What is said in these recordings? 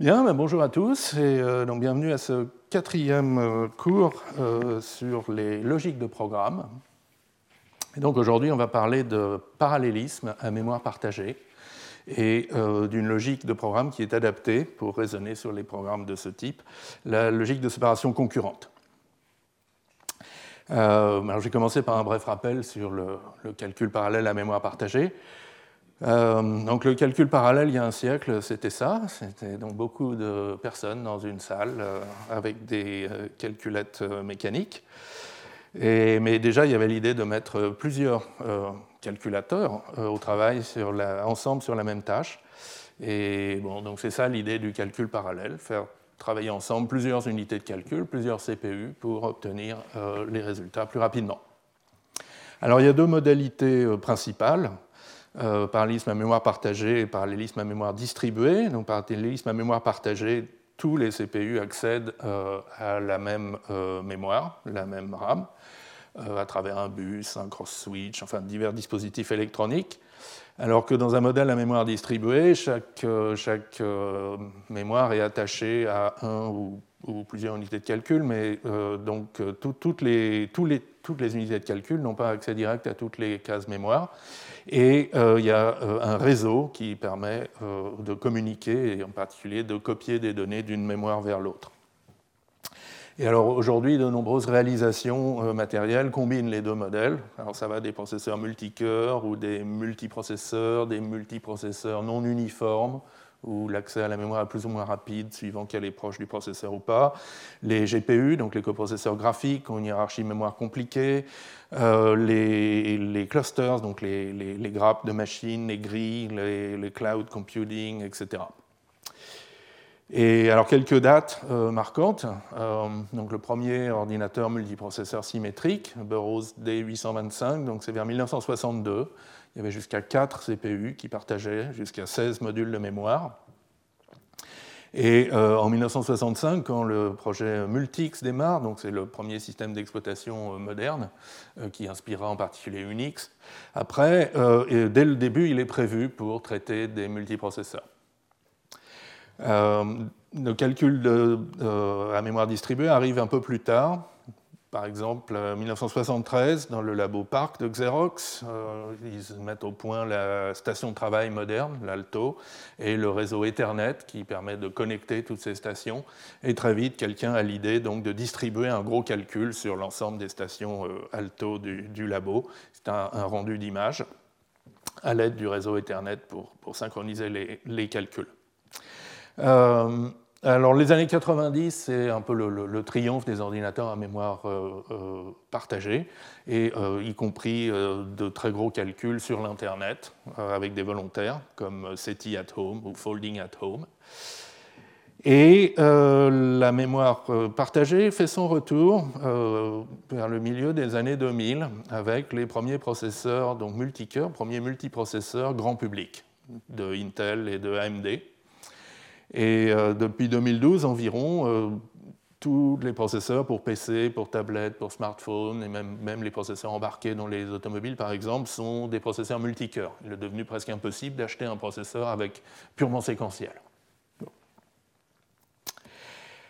Bien, ben, bonjour à tous et euh, donc bienvenue à ce quatrième euh, cours euh, sur les logiques de programme. Donc aujourd'hui, on va parler de parallélisme à mémoire partagée et d'une logique de programme qui est adaptée pour raisonner sur les programmes de ce type, la logique de séparation concurrente. alors, je vais commencer par un bref rappel sur le calcul parallèle à mémoire partagée. Euh, donc le calcul parallèle, il y a un siècle, c'était ça. C'était donc beaucoup de personnes dans une salle euh, avec des euh, calculettes mécaniques. Mais déjà, il y avait l'idée de mettre plusieurs calculateurs au travail ensemble sur la même tâche. Et bon, donc c'est ça l'idée du calcul parallèle, faire travailler ensemble plusieurs unités de calcul, plusieurs CPU pour obtenir les résultats plus rapidement. Alors il y a deux modalités principales. Euh, parallélisme à mémoire partagée et parallélisme à mémoire distribuée. Donc, parallélisme à mémoire partagée, tous les CPU accèdent euh, à la même euh, mémoire, la même RAM, à travers un bus, un cross-switch, enfin divers dispositifs électroniques. Alors que dans un modèle à mémoire distribuée, chaque, mémoire est attachée à un ou, plusieurs unités de calcul, mais donc toutes les unités de calcul n'ont pas accès direct à toutes les cases mémoire. Et euh, il y a euh, un réseau qui permet euh, de communiquer, et en particulier de copier des données d'une mémoire vers l'autre. Et alors aujourd'hui, de nombreuses réalisations matérielles combinent les deux modèles. Alors ça va des processeurs multicœurs ou des multiprocesseurs, des multiprocesseurs non uniformes, où l'accès à la mémoire est plus ou moins rapide suivant qu'elle est proche du processeur ou pas. Les GPU, donc les coprocesseurs graphiques, ont une hiérarchie mémoire compliquée. Euh, les, clusters, donc les, grappes de machines, les grilles, les, cloud computing, etc. Et alors quelques dates euh, marquantes. Euh, donc le premier ordinateur multiprocesseur symétrique, Burroughs D825, donc c'est vers 1962. Il y avait jusqu'à 4 CPU qui partageaient jusqu'à 16 modules de mémoire. Et euh, en 1965, quand le projet Multix démarre, donc c'est le premier système d'exploitation moderne qui inspirera en particulier Unix, après, dès le début, il est prévu pour traiter des multiprocesseurs. Le calcul de, à mémoire distribuée arrive un peu plus tard, par exemple, en 1973, dans le labo Park de Xerox, euh, ils mettent au point la station de travail moderne, l'Alto, et le réseau Ethernet qui permet de connecter toutes ces stations. Et très vite, quelqu'un a l'idée donc de distribuer un gros calcul sur l'ensemble des stations euh, Alto du, labo. C'est un, rendu d'image à l'aide du réseau Ethernet pour, synchroniser les calculs. Euh, alors, les années 90, c'est un peu le, triomphe des ordinateurs à mémoire euh, euh, partagée, et y compris de très gros calculs sur l'Internet avec des volontaires comme SETI at Home ou Folding at Home. Et la mémoire partagée fait son retour vers le milieu des années 2000 avec les premiers processeurs, donc multicœurs, premiers multiprocesseurs grand public de Intel et de AMD. Et euh, depuis 2012 environ, euh, tous les processeurs pour PC, pour tablette, pour smartphone, et même, même, les processeurs embarqués dans les automobiles, par exemple, sont des processeurs multicœurs. Il est devenu presque impossible d'acheter un processeur avec purement séquentiel.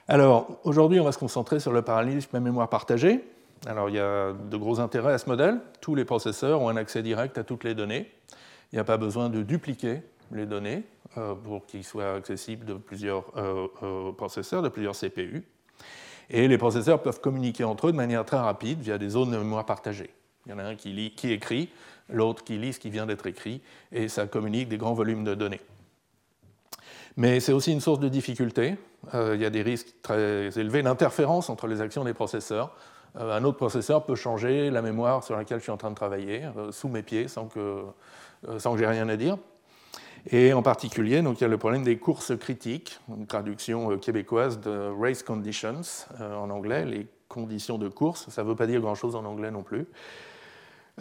Alors, aujourd'hui, on va se concentrer sur le parallélisme à mémoire partagée. Alors, il y a de gros intérêts à ce modèle. Tous les processeurs ont un accès direct à toutes les données. Il n'y a pas besoin de dupliquer les données. Euh, pour qu'ils soient accessibles de plusieurs euh, euh, processeurs, de plusieurs CPU. Et les processeurs peuvent communiquer entre eux de manière très rapide via des zones de mémoire partagées. Il y en a un qui, lit, qui écrit, l'autre qui lit ce qui vient d'être écrit, et ça communique des grands volumes de données. Mais c'est aussi une source de difficulté. il y a des risques très élevés d'interférence entre les actions des processeurs. un autre processeur peut changer la mémoire sur laquelle je suis en train de travailler sous mes pieds sans que, sans que j'ai rien à dire. Et en particulier, donc, il y a le problème des courses critiques, une traduction euh, québécoise de race conditions euh, en anglais, les conditions de course. Ça ne veut pas dire grand-chose en anglais non plus.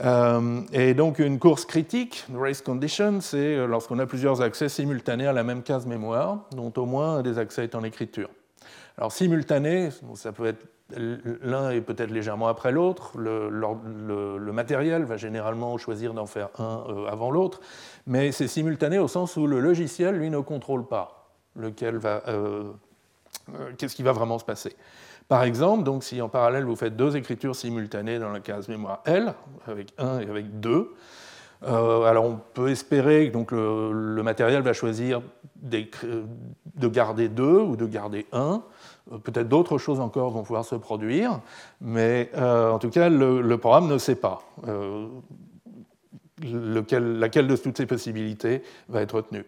Euh, et donc une course critique, race condition, c'est lorsqu'on a plusieurs accès simultanés à la même case mémoire, dont au moins des accès est en écriture. Alors simultané, ça peut être l'un est peut-être légèrement après l'autre, le, matériel va généralement choisir d'en faire un avant l'autre, mais c'est simultané au sens où le logiciel, lui, ne contrôle pas lequel va, qu'est-ce qui va vraiment se passer. Par exemple, donc, si en parallèle vous faites deux écritures simultanées dans la case mémoire L, avec 1 et avec 2, alors on peut espérer que donc, le, matériel va choisir de garder 2 ou de garder 1. Peut-être d'autres choses encore vont pouvoir se produire, mais en tout cas, le, programme ne sait pas laquelle de toutes ces possibilités va être retenue.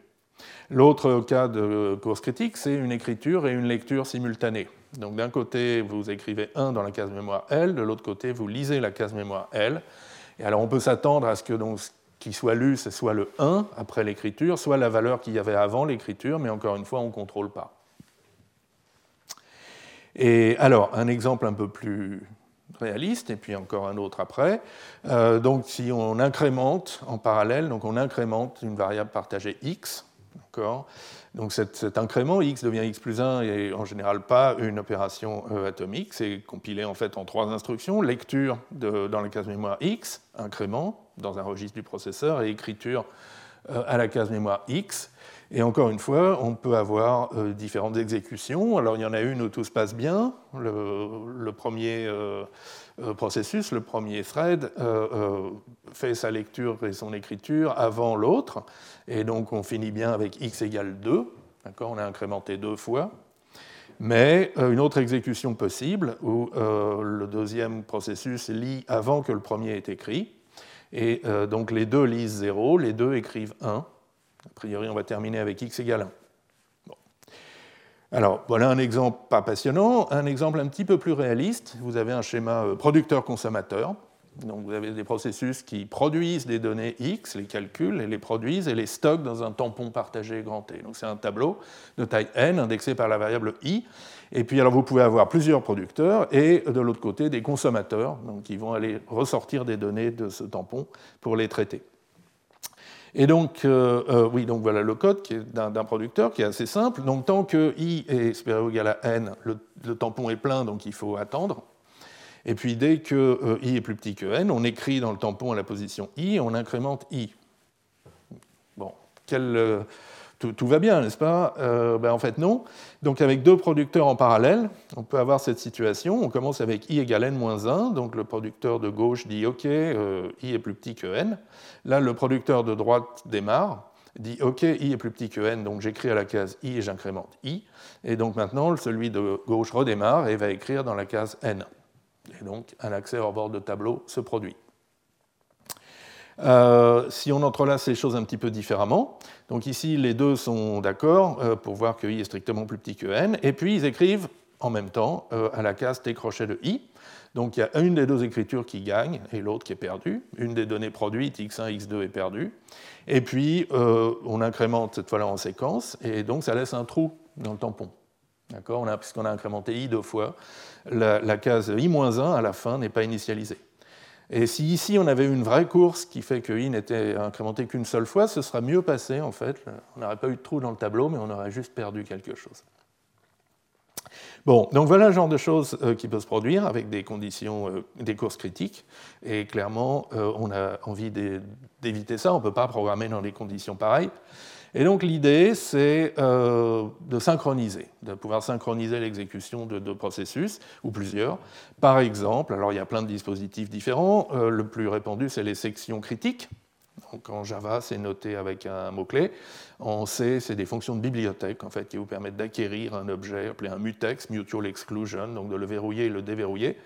L'autre cas de course critique, c'est une écriture et une lecture simultanée. Donc d'un côté, vous écrivez 1 dans la case mémoire L, de l'autre côté, vous lisez la case mémoire L. Et alors on peut s'attendre à ce que donc, ce qui soit lu, ce soit le 1 après l'écriture, soit la valeur qu'il y avait avant l'écriture, mais encore une fois, on ne contrôle pas. Et alors, un exemple un peu plus réaliste, et puis encore un autre après. Euh, donc si on incrémente en parallèle, donc on incrémente une variable partagée x, donc cet, incrément x devient x plus 1 et en général pas une opération euh, atomique, c'est compilé en fait en trois instructions, lecture dans la case mémoire x, incrément dans un registre du processeur et écriture euh, à la case mémoire x. Et encore une fois, on peut avoir euh, différentes exécutions. Alors il y en a une où tout se passe bien. Le, premier euh, euh, processus, le premier thread, fait sa lecture et son écriture avant l'autre. Et donc on finit bien avec x égale 2. On a incrémenté deux fois. Mais une autre exécution possible où le deuxième processus lit avant que le premier ait écrit. Et donc les deux lisent 0, les deux écrivent 1. A priori, on va terminer avec x égale 1. Alors, voilà un exemple pas passionnant, un exemple un petit peu plus réaliste. Vous avez un schéma euh, producteur-consommateur. Donc, vous avez des processus qui produisent des données X, les calculent et les produisent et les stockent dans un tampon partagé grand T. Donc, c'est un tableau de taille n indexé par la variable i. Et puis, alors, vous pouvez avoir plusieurs producteurs et de l'autre côté, des consommateurs donc, qui vont aller ressortir des données de ce tampon pour les traiter. Et donc, euh, euh, oui, donc voilà le code d'un producteur qui est assez simple. Donc, tant que i est supérieur ou égal à n, le, tampon est plein, donc il faut attendre. Et puis, dès que euh, i est plus petit que n, on écrit dans le tampon à la position i on incrémente i. Bon, quel tout, va bien, n'est-ce pas? Euh, ben, En fait, non. Donc, avec deux producteurs en parallèle, on peut avoir cette situation. On commence avec i égale n moins 1. Donc, le producteur de gauche dit OK, euh, i est plus petit que n. Là, le producteur de droite démarre, dit OK, i est plus petit que n, donc j'écris à la case i et j'incrémente i. Et donc maintenant, celui de gauche redémarre et va écrire dans la case n. Et donc, un accès hors bord de tableau se produit. Euh, si on entrelace les choses un petit peu différemment, donc ici les deux sont d'accord euh, pour voir que i est strictement plus petit que n, et puis ils écrivent en même temps euh, à la case t crochet de i. Donc il y a une des deux écritures qui gagne et l'autre qui est perdue. Une des données produites, x1, x2 est perdue. Et puis on incrémente cette fois-là en séquence, et donc ça laisse un trou dans le tampon. D'accord? Puisqu'on a incrémenté i deux fois, la, la case i-1 à la fin n'est pas initialisée. Et si ici on avait une vraie course qui fait que i n'était incrémenté qu'une seule fois, ce serait mieux passé en fait. On n'aurait pas eu de trou dans le tableau, mais on aurait juste perdu quelque chose. Bon, donc voilà le genre de choses euh, qui peut se produire avec des conditions, euh, des courses critiques. Et clairement, euh, on a envie d'éviter ça. On ne peut pas programmer dans des conditions pareilles. Et donc l'idée, c'est euh, de synchroniser, de pouvoir synchroniser l'exécution de deux processus, ou plusieurs. Par exemple, alors il y a plein de dispositifs différents. Euh, le plus répandu, c'est les sections critiques. Donc en Java, c'est noté avec un mot-clé. En C, c'est des fonctions de bibliothèque en fait, qui vous permettent d'acquérir un objet appelé un mutex, mutual exclusion, donc de le verrouiller et le déverrouiller.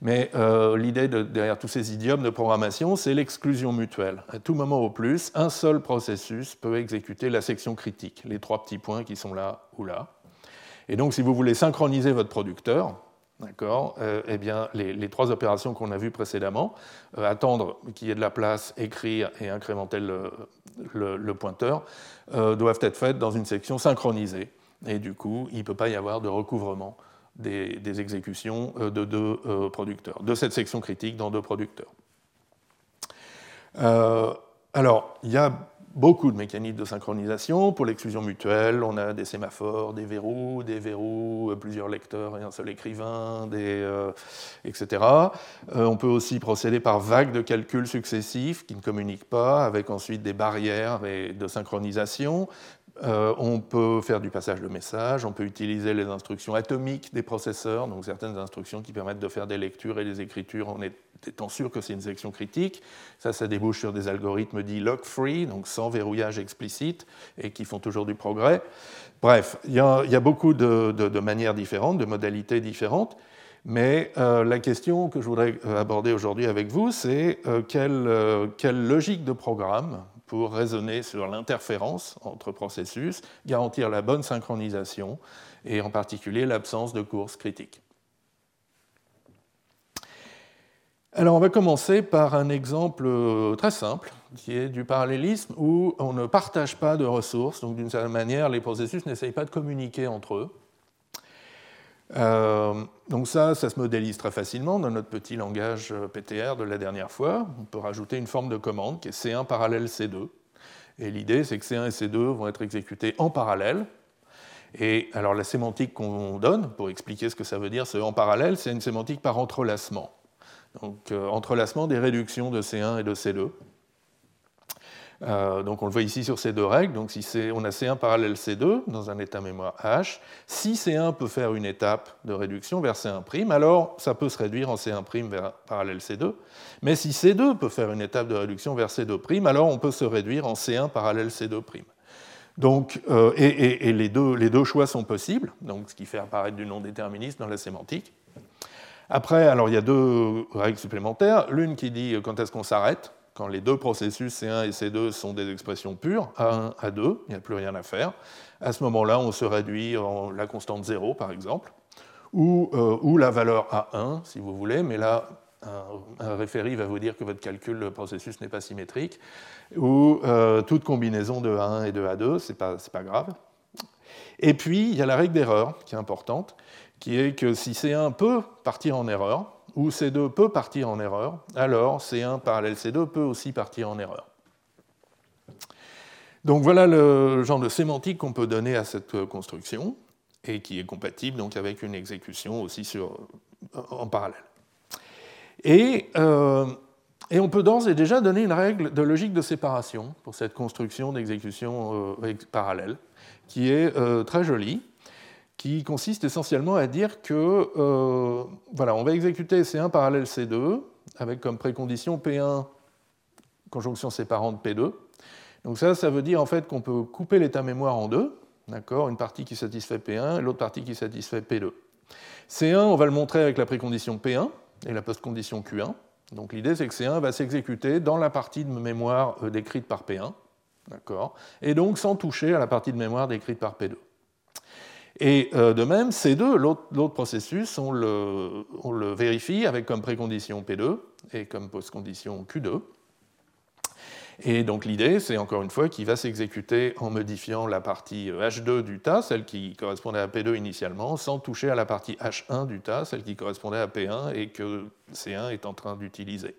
Mais euh, l'idée derrière tous ces idiomes de programmation, c'est l'exclusion mutuelle. À tout moment au plus, un seul processus peut exécuter la section critique, les trois petits points qui sont là ou là. Et donc, si vous voulez synchroniser votre producteur, D'accord euh, Eh bien, les, trois opérations qu'on a vues précédemment, euh, attendre qu'il y ait de la place, écrire et incrémenter le, pointeur, doivent être faites dans une section synchronisée. Et du coup, il ne peut pas y avoir de recouvrement des, exécutions euh, de deux euh, producteurs, de cette section critique dans deux producteurs. Euh, alors, il y a beaucoup de mécanismes de synchronisation. Pour l'exclusion mutuelle, on a des sémaphores, des verrous, des verrous, plusieurs lecteurs et un seul écrivain, etc. on peut aussi procéder par vagues de calculs successifs qui ne communiquent pas, avec ensuite des barrières de synchronisation Euh, on peut faire du passage de messages, on peut utiliser les instructions atomiques des processeurs, donc certaines instructions qui permettent de faire des lectures et des écritures en étant sûr que c'est une section critique. Ça, ça débouche sur des algorithmes dits lock-free, donc sans verrouillage explicite, et qui font toujours du progrès. Bref, il y a, beaucoup de, manières différentes, de modalités différentes. Mais euh, la question que je voudrais aborder aujourd'hui avec vous, c'est euh, quelle logique de programme pour raisonner sur l'interférence entre processus, garantir la bonne synchronisation et en particulier l'absence de courses critiques. Alors on va commencer par un exemple euh, très simple qui est du parallélisme où on ne partage pas de ressources, donc d'une certaine manière les processus n'essayent pas de communiquer entre eux. Euh, donc ça, ça se modélise très facilement dans notre petit langage euh, PTR de la dernière fois. On peut rajouter une forme de commande qui est C1 parallèle C2. Et l'idée, c'est que C1 et C2 vont être exécutés en parallèle. Et alors la sémantique qu'on donne, pour expliquer ce que ça veut dire, ce en parallèle, c'est une sémantique par entrelacement. Donc euh, entrelacement des réductions de C1 et de C2. Euh, donc on le voit ici sur ces deux règles. Donc si on a C1 parallèle C2 dans un état mémoire H, si C1 peut faire une étape de réduction vers C1', alors ça peut se réduire en C1' vers parallèle C2. Mais si C2 peut faire une étape de réduction vers C2', alors on peut se réduire en C1 parallèle C2'. Donc, euh, et, les, deux, les, deux, choix sont possibles, donc ce qui fait apparaître du non-déterminisme dans la sémantique. Après, alors il y a deux règles supplémentaires. L'une qui dit quand est-ce qu'on s'arrête, quand les deux processus C1 et C2 sont des expressions pures, A1, A2, il n'y a plus rien à faire. À ce moment-là, on se réduit en la constante 0, par exemple, ou, euh, la valeur A1, si vous voulez, mais là, un, référé va vous dire que votre calcul de processus n'est pas symétrique, ou euh, toute combinaison de A1 et de A2, ce n'est pas grave. Et puis, il y a la règle d'erreur, qui est importante, qui est que si C1 peut partir en erreur, où C2 peut partir en erreur, alors C1 parallèle C2 peut aussi partir en erreur. Donc voilà le genre de sémantique qu'on peut donner à cette construction et qui est compatible donc avec une exécution aussi sur, en parallèle. Et, euh, et on peut d'ores et déjà donner une règle de logique de séparation pour cette construction d'exécution euh, parallèle, qui est euh, très jolie qui consiste essentiellement à dire que euh, voilà, on va exécuter C1 parallèle C2 avec comme précondition P1 conjonction séparante P2. Donc ça, ça veut dire en fait qu'on peut couper l'état mémoire en deux, d'accord, une partie qui satisfait P1 et l'autre partie qui satisfait P2. C1, on va le montrer avec la précondition P1 et la postcondition Q1. Donc l'idée, c'est que C1 va s'exécuter dans la partie de mémoire euh, décrite par P1, d'accord, et donc sans toucher à la partie de mémoire décrite par P2. Et euh, de même, C2, l'autre processus, on le, vérifie avec comme précondition P2 et comme postcondition Q2. Et donc l'idée, c'est encore une fois qu'il va s'exécuter en modifiant la partie H2 du tas, celle qui correspondait à P2 initialement, sans toucher à la partie H1 du tas, celle qui correspondait à P1 et que C1 est en train d'utiliser.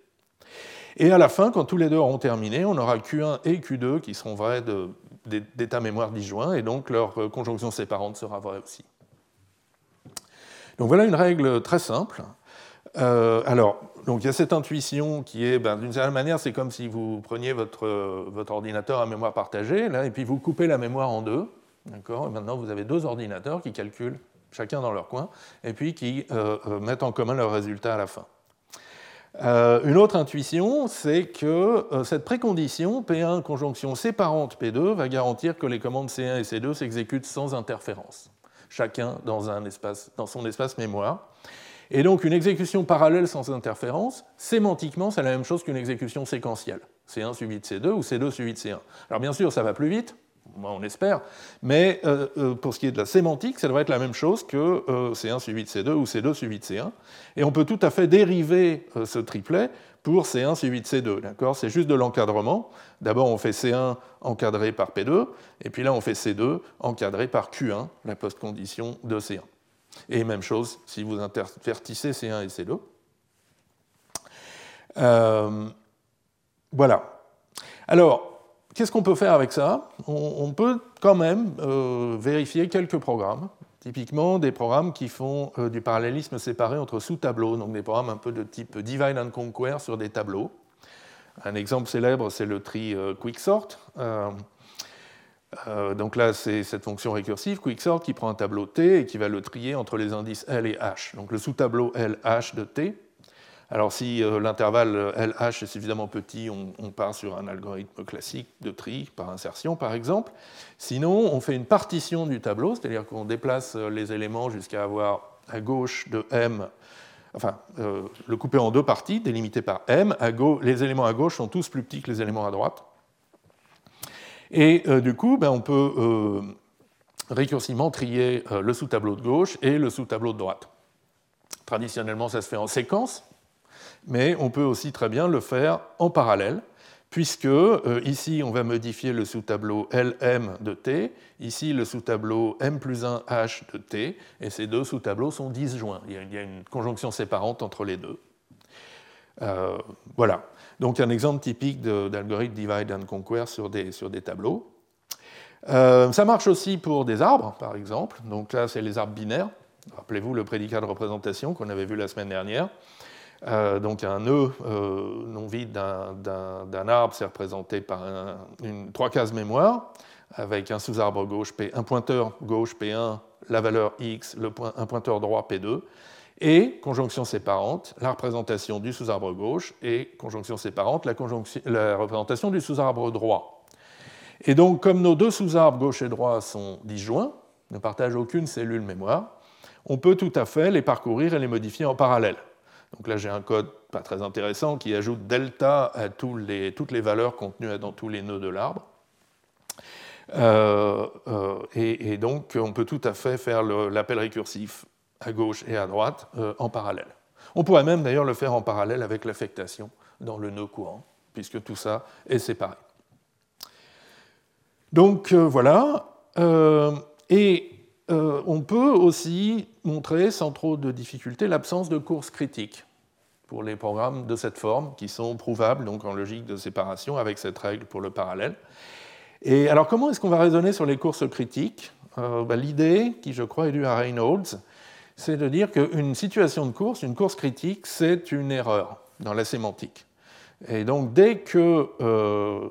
Et à la fin, quand tous les deux auront terminé, on aura Q1 et Q2 qui seront vrais d'état mémoire disjoint, et donc leur euh, conjonction séparante sera vraie aussi. Donc voilà une règle très simple. Euh, alors, donc il y a cette intuition qui est, ben, d'une certaine manière, c'est comme si vous preniez votre, euh, votre ordinateur à mémoire partagée, là, et puis vous coupez la mémoire en deux. D'accord Maintenant, vous avez deux ordinateurs qui calculent chacun dans leur coin, et puis qui mettent en commun leurs résultats à la fin. Euh, une autre intuition, c'est que euh, cette précondition, P1 conjonction séparante P2, va garantir que les commandes C1 et C2 s'exécutent sans interférence, chacun dans, dans son espace mémoire. Et donc une exécution parallèle sans interférence, sémantiquement, c'est la même chose qu'une exécution séquentielle. C1 suivi de C2 ou C2 suivi de C1. Alors bien sûr, ça va plus vite, on espère, mais euh, euh, pour ce qui est de la sémantique, ça devrait être la même chose que euh, C1 suivi de C2 ou C2 suivi de C1. Et on peut tout à fait dériver ce triplet pour C1 suivi de C2. C'est juste de l'encadrement. D'abord, on fait C1 encadré par P2, et puis là, on fait C2 encadré par Q1, la postcondition de C1. Et même chose si vous intervertissez C1 et C2. voilà. Alors, Qu'est-ce qu'on peut faire avec ça? On, peut quand même euh, vérifier quelques programmes, typiquement des programmes qui font euh, du parallélisme séparé entre sous-tableaux, donc des programmes un peu de type divide and conquer sur des tableaux. Un exemple célèbre, c'est le tri euh, quicksort. Donc là, c'est cette fonction récursive, quicksort, qui prend un tableau T et qui va le trier entre les indices L et H. Donc le sous-tableau LH de T. Alors si euh, l'intervalle LH est suffisamment petit, on, part sur un algorithme classique de tri par insertion, par exemple. Sinon, on fait une partition du tableau, c'est-à-dire qu'on déplace euh, les éléments jusqu'à avoir à gauche de M, enfin, le couper en deux parties, délimitées par M. Les éléments à gauche sont tous plus petits que les éléments à droite. Et euh, du coup, ben, on peut euh, récursivement trier euh, le sous-tableau de gauche et le sous-tableau de droite. Traditionnellement, ça se fait en séquence, mais on peut aussi très bien le faire en parallèle, puisque ici, on va modifier le sous-tableau LM de T, ici le sous-tableau M plus 1 H de T, et ces deux sous-tableaux sont disjoints. Il y a une conjonction séparante entre les deux. voilà. Donc un exemple typique d'algorithme divide and conquer sur des, sur des tableaux. Euh, ça marche aussi pour des arbres, par exemple. Donc là, c'est les arbres binaires. Rappelez-vous le prédicat de représentation qu'on avait vu la semaine dernière. Euh, donc un nœud euh, non vide d'un arbre, c'est représenté par une, trois cases mémoire, avec un sous-arbre gauche P, un pointeur gauche P1, la valeur X, le un pointeur droit P2, et conjonction séparante, la représentation du sous-arbre gauche, et conjonction séparante, la, la représentation du sous-arbre droit. Et donc, comme nos deux sous-arbres gauche et droit sont disjoints, ne partagent aucune cellule mémoire, on peut tout à fait les parcourir et les modifier en parallèle. Donc là, j'ai un code pas très intéressant qui ajoute delta à toutes les valeurs contenues dans tous les nœuds de l'arbre. Euh, euh, et, donc, on peut tout à fait faire l'appel récursif à gauche et à droite euh, en parallèle. On pourrait même d'ailleurs le faire en parallèle avec l'affectation dans le nœud courant, puisque tout ça est séparé. Donc voilà, et on peut aussi montrer sans trop de difficulté l'absence de course critique pour les programmes de cette forme, qui sont prouvables donc en logique de séparation avec cette règle pour le parallèle. Et alors comment est-ce qu'on va raisonner sur les courses critiques? Bah, L'idée, qui je crois est due à Reynolds, c'est de dire qu'une situation de course, une course critique, c'est une erreur dans la sémantique. Et donc dès que euh,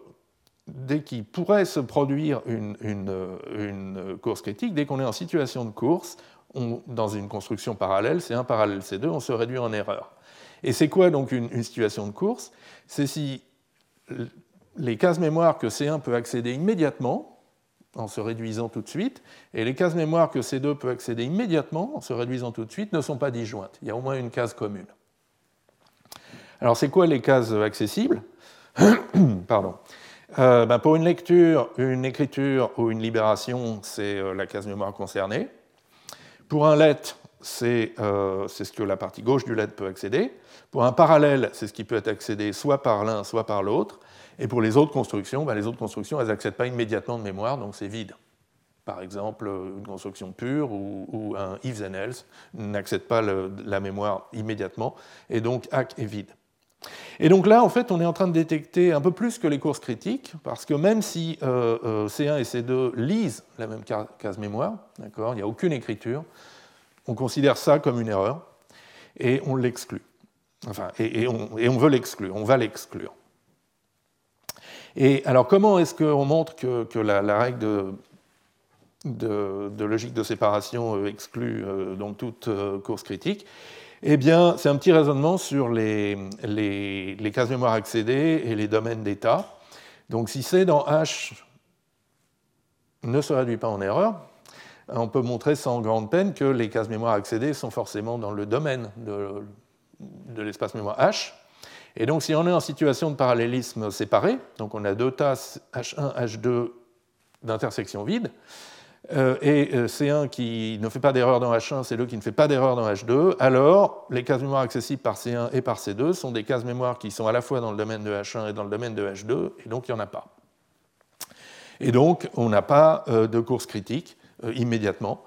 dès qu'il pourrait se produire une, une, course critique, dès qu'on est en situation de course, dans une construction parallèle, c'est 1 parallèle C2, on se réduit en erreur. Et c'est quoi donc une, situation de course? C'est si les cases mémoire que C1 peut accéder immédiatement, en se réduisant tout de suite, et les cases mémoire que C2 peut accéder immédiatement en se réduisant tout de suite ne sont pas disjointes. Il y a au moins une case commune. Alors c'est quoi les cases accessibles? Pardon. Euh, ben, pour une lecture, une écriture ou une libération, c'est euh, la case mémoire concernée. Pour un let, euh, c'est ce que la partie gauche du let peut accéder. Pour un parallèle, c'est ce qui peut être accédé soit par l'un, soit par l'autre. Et pour les autres constructions, ben, les autres constructions, elles n'accèdent pas immédiatement de mémoire, donc c'est vide. Par exemple, une construction pure ou, un if then else n'accède pas la mémoire immédiatement, et donc hack est vide. Et donc là, en fait, on est en train de détecter un peu plus que les courses critiques, parce que même si euh, euh, C1 et C2 lisent la même case mémoire, il n'y a aucune écriture, on considère ça comme une erreur, et on l'exclut. Enfin, et, on, veut l'exclure, on va l'exclure. Et alors, comment est-ce qu'on montre que, la, règle de, logique de séparation euh, exclut euh, toute euh, course critique? Eh bien, c'est un petit raisonnement sur les, les, cases mémoire accédées et les domaines d'état. Donc, si C dans H ne se réduit pas en erreur, on peut montrer sans grande peine que les cases mémoire accédées sont forcément dans le domaine de, l'espace mémoire H. Et donc, si on est en situation de parallélisme séparé, donc on a deux tasses H1, H2 d'intersection vide, euh, et euh, C1 qui ne fait pas d'erreur dans H1, C2 qui ne fait pas d'erreur dans H2, alors les cases mémoire accessibles par C1 et par C2 sont des cases mémoire qui sont à la fois dans le domaine de H1 et dans le domaine de H2, et donc il n'y en a pas. Et donc, on n'a pas euh, de course critique immédiatement.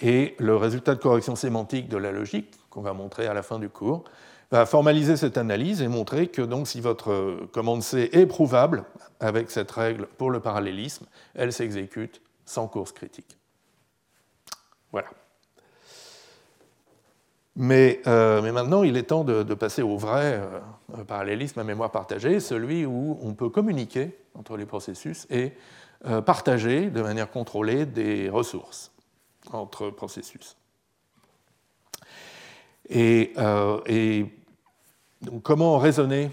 Et le résultat de correction sémantique de la logique, qu'on va montrer à la fin du cours, va formaliser cette analyse et montrer que si votre commande C est prouvable avec cette règle pour le parallélisme, elle s'exécute sans course critique. Voilà. Mais, euh, mais, maintenant, il est temps de, passer au vrai euh, parallélisme à mémoire partagée, celui où on peut communiquer entre les processus et partager de manière contrôlée des ressources entre processus. Et, donc, comment raisonner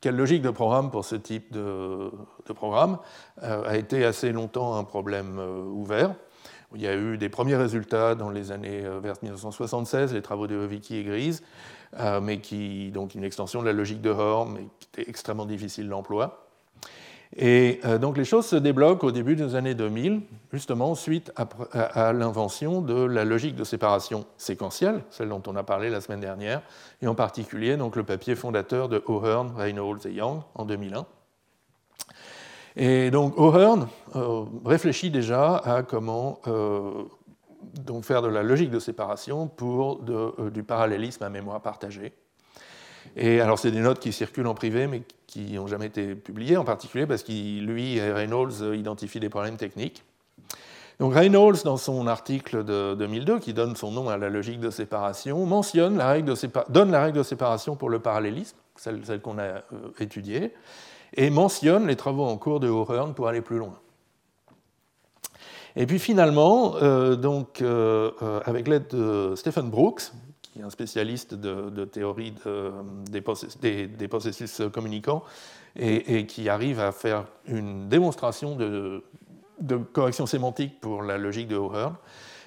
Quelle logique de programme pour ce type de, programme a été assez longtemps un problème ouvert. Il y a eu des premiers résultats dans les années vers 1976, les travaux de Vicky et Grise, euh, mais qui, donc une extension de la logique de Horn, mais qui était extrêmement difficile d'emploi. Et euh, donc les choses se débloquent au début des années 2000, justement suite à, l'invention de la logique de séparation séquentielle, celle dont on a parlé la semaine dernière, et en particulier donc, le papier fondateur de O'Hearn, Reynolds et Young en 2001. Et donc O'Hearn euh, réfléchit déjà à comment donc faire de la logique de séparation pour euh, du parallélisme à mémoire partagée. Et alors, c'est des notes qui circulent en privé, mais qui n'ont jamais été publiées, en particulier parce qu'il, lui et Reynolds euh, identifient des problèmes techniques. Donc Reynolds, dans son article de 2002, qui donne son nom à la logique de séparation, mentionne donne la règle de séparation pour le parallélisme, celle, qu'on a euh, étudiée, et mentionne les travaux en cours de O'Hearn pour aller plus loin. Et puis finalement, euh, donc, avec l'aide de Stephen Brooks, qui est un spécialiste de, théorie des, processus communicants, et, qui arrive à faire une démonstration de, correction sémantique pour la logique de O'Hearn.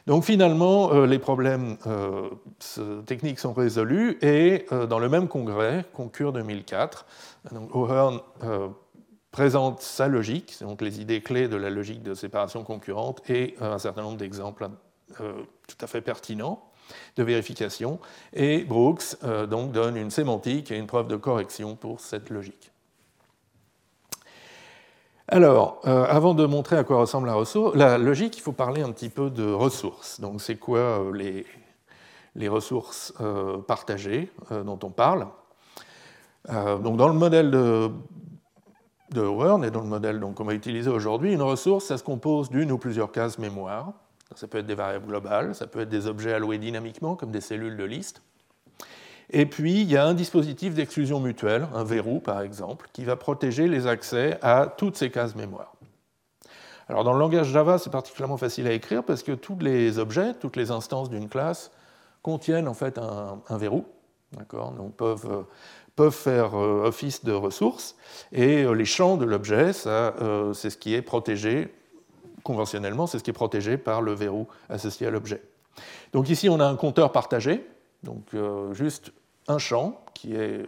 Donc finalement, les problèmes techniques sont résolus et dans le même congrès, Concure 2004, donc O'Hearn présente sa logique, donc les idées clés de la logique de séparation concurrente et un certain nombre d'exemples euh, tout à fait pertinents de vérification. Et Brooks euh, donc donne une sémantique et une preuve de correction pour cette logique. Alors, euh, avant de montrer à quoi ressemble la, logique, il faut parler un petit peu de ressources. Donc, c'est quoi les, les, ressources partagées dont on parle dans le modèle de de et dans le modèle qu'on va utiliser aujourd'hui, une ressource, ça se compose d'une ou plusieurs cases mémoire. Ça peut être des variables globales, ça peut être des objets alloués dynamiquement, comme des cellules de liste. Et puis, il y a un dispositif d'exclusion mutuelle, un verrou par exemple, qui va protéger les accès à toutes ces cases mémoire. Alors, dans le langage Java, c'est particulièrement facile à écrire parce que tous les objets, toutes les instances d'une classe contiennent en fait un, verrou, donc peuvent peuvent faire euh, office de ressources, et euh, les champs de l'objet, euh, c'est ce qui est protégé, conventionnellement, c'est ce qui est protégé par le verrou associé à l'objet. Donc ici, on a un compteur partagé, donc juste un champ qui est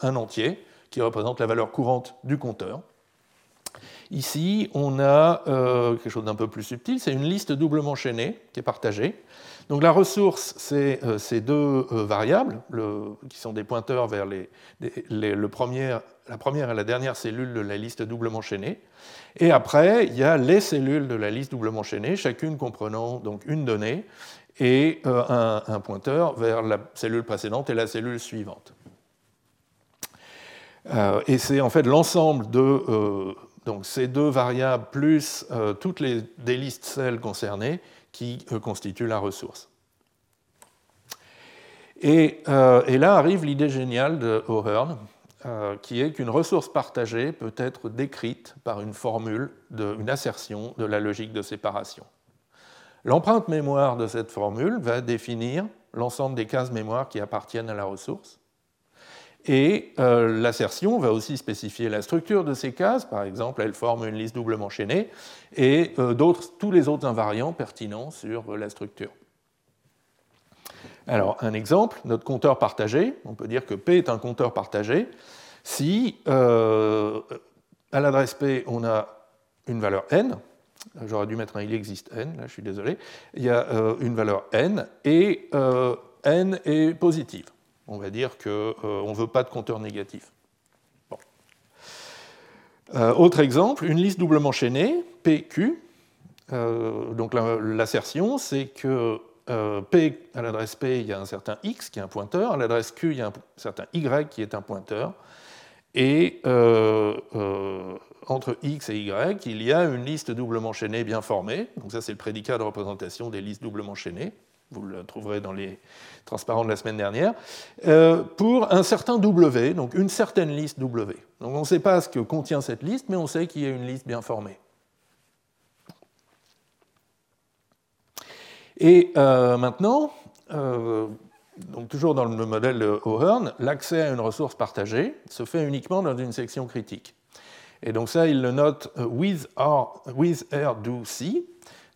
un entier, qui représente la valeur courante du compteur. Ici, on a quelque chose d'un peu plus subtil, c'est une liste doublement chaînée qui est partagée. Donc la ressource, c'est euh, ces deux euh, variables, qui sont des pointeurs vers les, le premier, la première et la dernière cellule de la liste doublement chaînée. Et après, il y a les cellules de la liste doublement chaînée, chacune comprenant donc une donnée et euh, un, pointeur vers la cellule précédente et la cellule suivante. et c'est en fait l'ensemble de donc ces deux variables plus toutes les des listes celles concernées qui euh, constitue la ressource. Euh, et, là arrive l'idée géniale de O'Hearn, euh, qui est qu'une ressource partagée peut être décrite par une formule, une assertion de la logique de séparation. L'empreinte mémoire de cette formule va définir l'ensemble des cases mémoire qui appartiennent à la ressource. Et euh, l'assertion va aussi spécifier la structure de ces cases, par exemple, elle forme une liste doublement chaînée, et euh, tous les autres invariants pertinents sur la structure. Alors, un exemple, notre compteur partagé, on peut dire que P est un compteur partagé. Si euh, à l'adresse P on a une valeur n, j'aurais dû mettre un il existe n, là je suis désolé, il y a une valeur n, et n est positive. On va dire qu'on euh, ne veut pas de compteur négatif. Euh, autre exemple, une liste doublement chaînée, PQ. Euh, donc l'assertion, c'est que P, à l'adresse P, il y a un certain X qui est un pointeur, à l'adresse Q, il y a un certain Y qui est un pointeur, et entre X et Y, il y a une liste doublement chaînée bien formée. Donc ça, c'est le prédicat de représentation des listes doublement chaînées vous le trouverez dans les transparents de la semaine dernière, euh, pour un certain W, donc une certaine liste W. Donc on ne sait pas ce que contient cette liste, mais on sait qu'il y a une liste bien formée. Et maintenant, donc toujours dans le modèle O'Hearn, l'accès à une ressource partagée se fait uniquement dans une section critique. Et donc ça, il le note with, R, with R do C.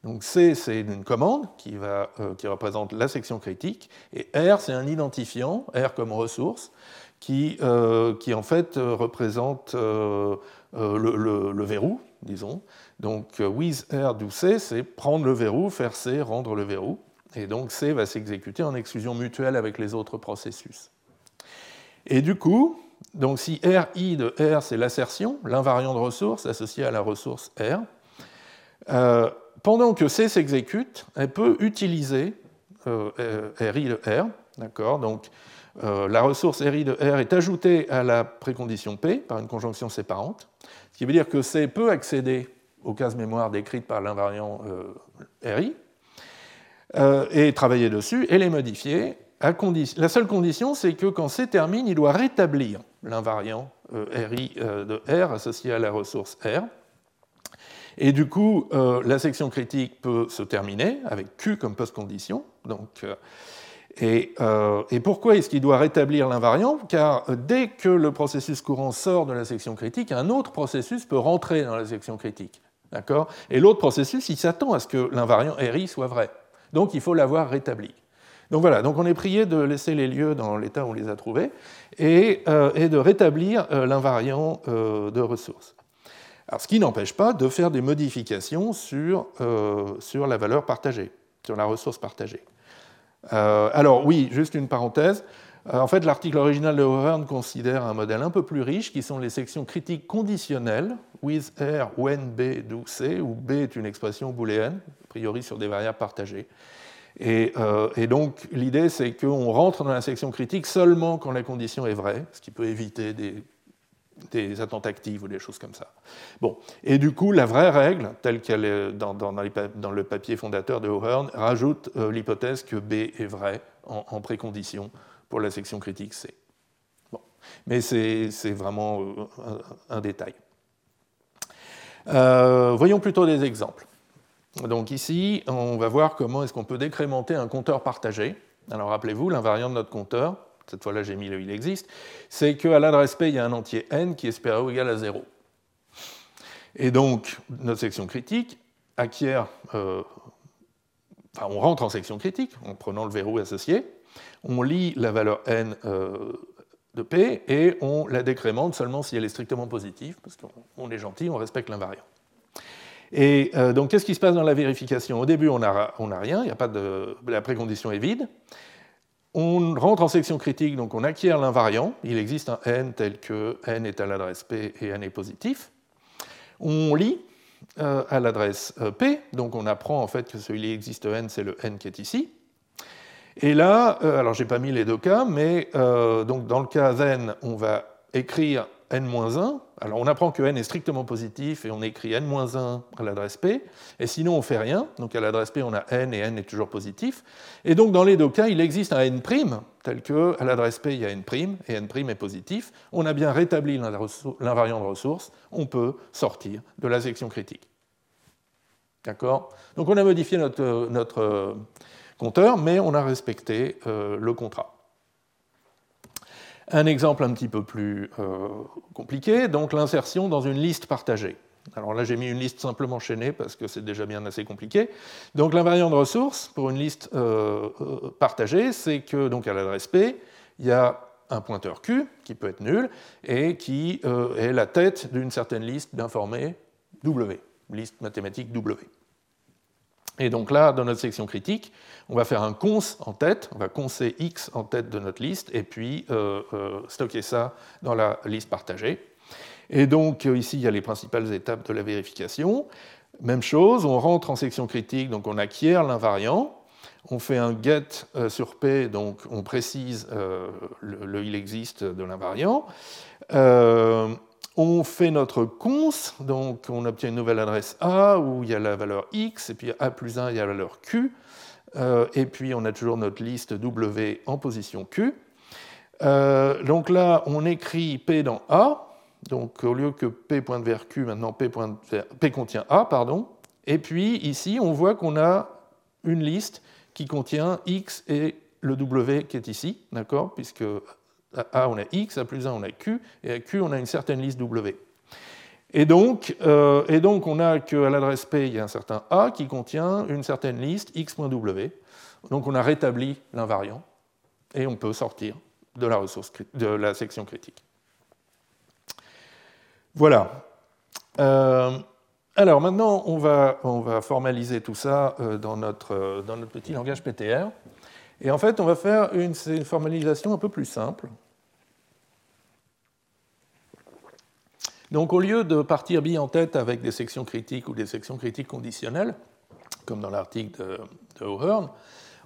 Donc C, c'est une commande qui, va, qui, représente la section critique, et R, c'est un identifiant, R comme ressource, qui, qui en fait représente le, le, verrou, disons. Donc with R do C, c'est prendre le verrou, faire C, rendre le verrou. Et donc C va s'exécuter en exclusion mutuelle avec les autres processus. Et du coup, donc si RI de R, c'est l'assertion, l'invariant de ressource associé à la ressource R, euh, pendant que C s'exécute, elle peut utiliser euh, RI de R. D'accord Donc euh, la ressource RI de R est ajoutée à la précondition P par une conjonction séparante, ce qui veut dire que C peut accéder aux cases mémoire décrites par l'invariant RI, euh, et travailler dessus et les modifier. La seule condition, c'est que quand C termine, il doit rétablir l'invariant euh, RI euh, de R associé à la ressource R. Et du coup, la section critique peut se terminer avec Q comme post-condition. Donc, et, et, pourquoi est-ce qu'il doit rétablir l'invariant? Car dès que le processus courant sort de la section critique, un autre processus peut rentrer dans la section critique. Et l'autre processus, il s'attend à ce que l'invariant RI soit vrai. Donc il faut l'avoir rétabli. Donc voilà, on est prié de laisser les lieux dans l'état où on les a trouvés et, euh, de rétablir euh, l'invariant euh, de ressources. Ce qui n'empêche pas de faire des modifications sur la valeur partagée, sur la ressource partagée. Alors oui, juste une parenthèse. En fait, l'article original de O'Hearn considère un modèle un peu plus riche qui sont les sections critiques conditionnelles, with R, when B do C, où B est une expression booléenne, a priori sur des variables partagées. Euh, et, donc l'idée c'est qu'on rentre dans la section critique seulement quand la condition est vraie, ce qui peut éviter des, attentes actives ou des choses comme ça. Bon, et du coup la vraie règle, telle qu'elle est dans, le papier fondateur de O'Hearn, rajoute euh, l'hypothèse que B est vrai en, précondition pour la section critique C. Bon. Mais c'est vraiment euh, un, détail. voyons plutôt des exemples. Donc ici, on va voir comment est-ce qu'on peut décrémenter un compteur partagé. Alors rappelez-vous, l'invariant de notre compteur, cette fois-là j'ai mis le il existe, c'est qu'à l'adresse P, il y a un entier n qui est supérieur ou égal à 0. Et donc, notre section critique acquiert, euh, enfin, on rentre en section critique en prenant le verrou associé, on lit la valeur n euh, de P et on la décrémente seulement si elle est strictement positive, parce qu'on est gentil, on respecte l'invariant. Et euh, donc, qu'est-ce qui se passe dans la vérification? Au début, on n'a rien, a pas de, la précondition est vide. On rentre en section critique, donc on acquiert l'invariant. Il existe un n tel que n est à l'adresse p et n est positif. On lit euh, à l'adresse euh, p, donc on apprend en fait que celui existe n, c'est le n qui est ici. Et là, alors j'ai pas mis les deux cas, mais donc dans le cas n, on va écrire n-1. Alors on apprend que n est strictement positif et on écrit n-1 à l'adresse P, et sinon on fait rien. Donc à l'adresse P on a n et n est toujours positif. Et donc dans les deux cas, il existe un n', tel que à l'adresse P il y a n' et n' est positif. On a bien rétabli l'invariant de ressource, on peut sortir de la section critique. D'accord? Donc on a modifié notre, notre, compteur, mais on a respecté euh, le contrat. Un exemple un petit peu plus euh, compliqué, donc l'insertion dans une liste partagée. Alors là, j'ai mis une liste simplement chaînée parce que c'est déjà bien assez compliqué. Donc l'invariant de ressources pour une liste euh, euh, partagée, c'est que donc à l'adresse P, il y a un pointeur Q qui peut être nul et qui est la tête d'une certaine liste d'informés W, liste mathématique W. Et donc là, dans notre section critique, on va faire un cons en tête, on va concer x en tête de notre liste, et puis euh, euh, stocker ça dans la liste partagée. Et donc euh, ici, il y a les principales étapes de la vérification. Même chose, on rentre en section critique, donc on acquiert l'invariant, on fait un get sur P, donc on précise le, il existe de l'invariant. On fait notre cons, donc on obtient une nouvelle adresse A où il y a la valeur x, et puis A plus 1, il y a la valeur q, euh, et puis on a toujours notre liste W en position q. Euh, donc là, on écrit P dans A, donc au lieu que P pointe vers Q, maintenant P, P contient A, pardon. Et puis ici, on voit qu'on a une liste qui contient x et le w qui est ici, d'accord Puisque A on a x, à plus 1 on a q, et à q on a une certaine liste w. Et donc, euh, on a qu'à l'adresse P, il y a un certain A qui contient une certaine liste x.w. Donc on a rétabli l'invariant, et on peut sortir de la, ressource, de la section critique. Voilà. Euh, alors maintenant, on va, formaliser tout ça euh, dans notre, dans notre petit langage PTR. Et en fait, on va faire une, formalisation un peu plus simple. Donc au lieu de partir bien en tête avec des sections critiques ou des sections critiques conditionnelles, comme dans l'article de, de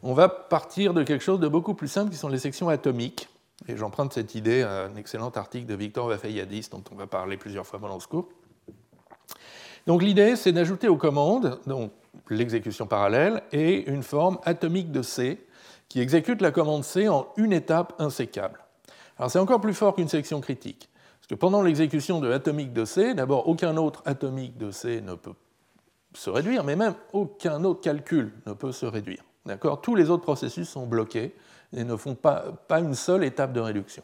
on va partir de quelque chose de beaucoup plus simple qui sont les sections atomiques. Et j'emprunte cette idée à un excellent article de Victor Vafeyadis dont on va parler plusieurs fois pendant ce cours. Donc l'idée, c'est d'ajouter aux commandes l'exécution parallèle et une forme atomique de C qui exécute la commande C en une étape insécable. Alors c'est encore plus fort qu'une section critique, que pendant l'exécution de atomique de C, d'abord aucun autre atomique de C ne peut se réduire, mais même aucun autre calcul ne peut se réduire. D'accord? Tous les autres processus sont bloqués et ne font pas, une seule étape de réduction.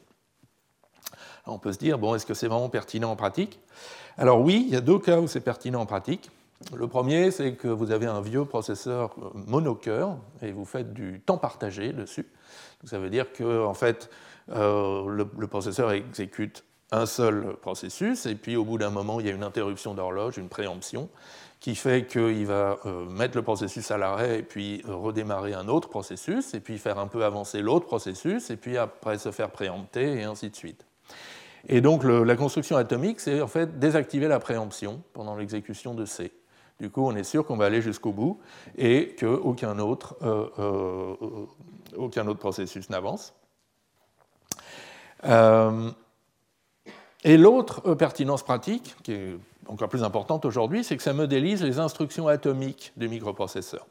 on peut se dire, bon, est-ce que c'est vraiment pertinent en pratique? Alors oui, il y a deux cas où c'est pertinent en pratique. Le premier, c'est que vous avez un vieux processeur monocœur et vous faites du temps partagé dessus. ça veut dire que en fait, euh, le, processeur exécute un seul processus et puis au bout d'un moment, il y a une interruption d'horloge, une préemption, qui fait qu'il va euh, mettre le processus à l'arrêt et puis redémarrer un autre processus et puis faire un peu avancer l'autre processus et puis après se faire préempter et ainsi de suite. Et donc la construction atomique, c'est en fait désactiver la préemption pendant l'exécution de C. Du coup, on est sûr qu'on va aller jusqu'au bout et qu'aucun autre, euh, euh, aucun autre processus n'avance. Euh, et l'autre pertinence pratique, qui est encore plus importante aujourd'hui, c'est que ça modélise les instructions atomiques du microprocesseur.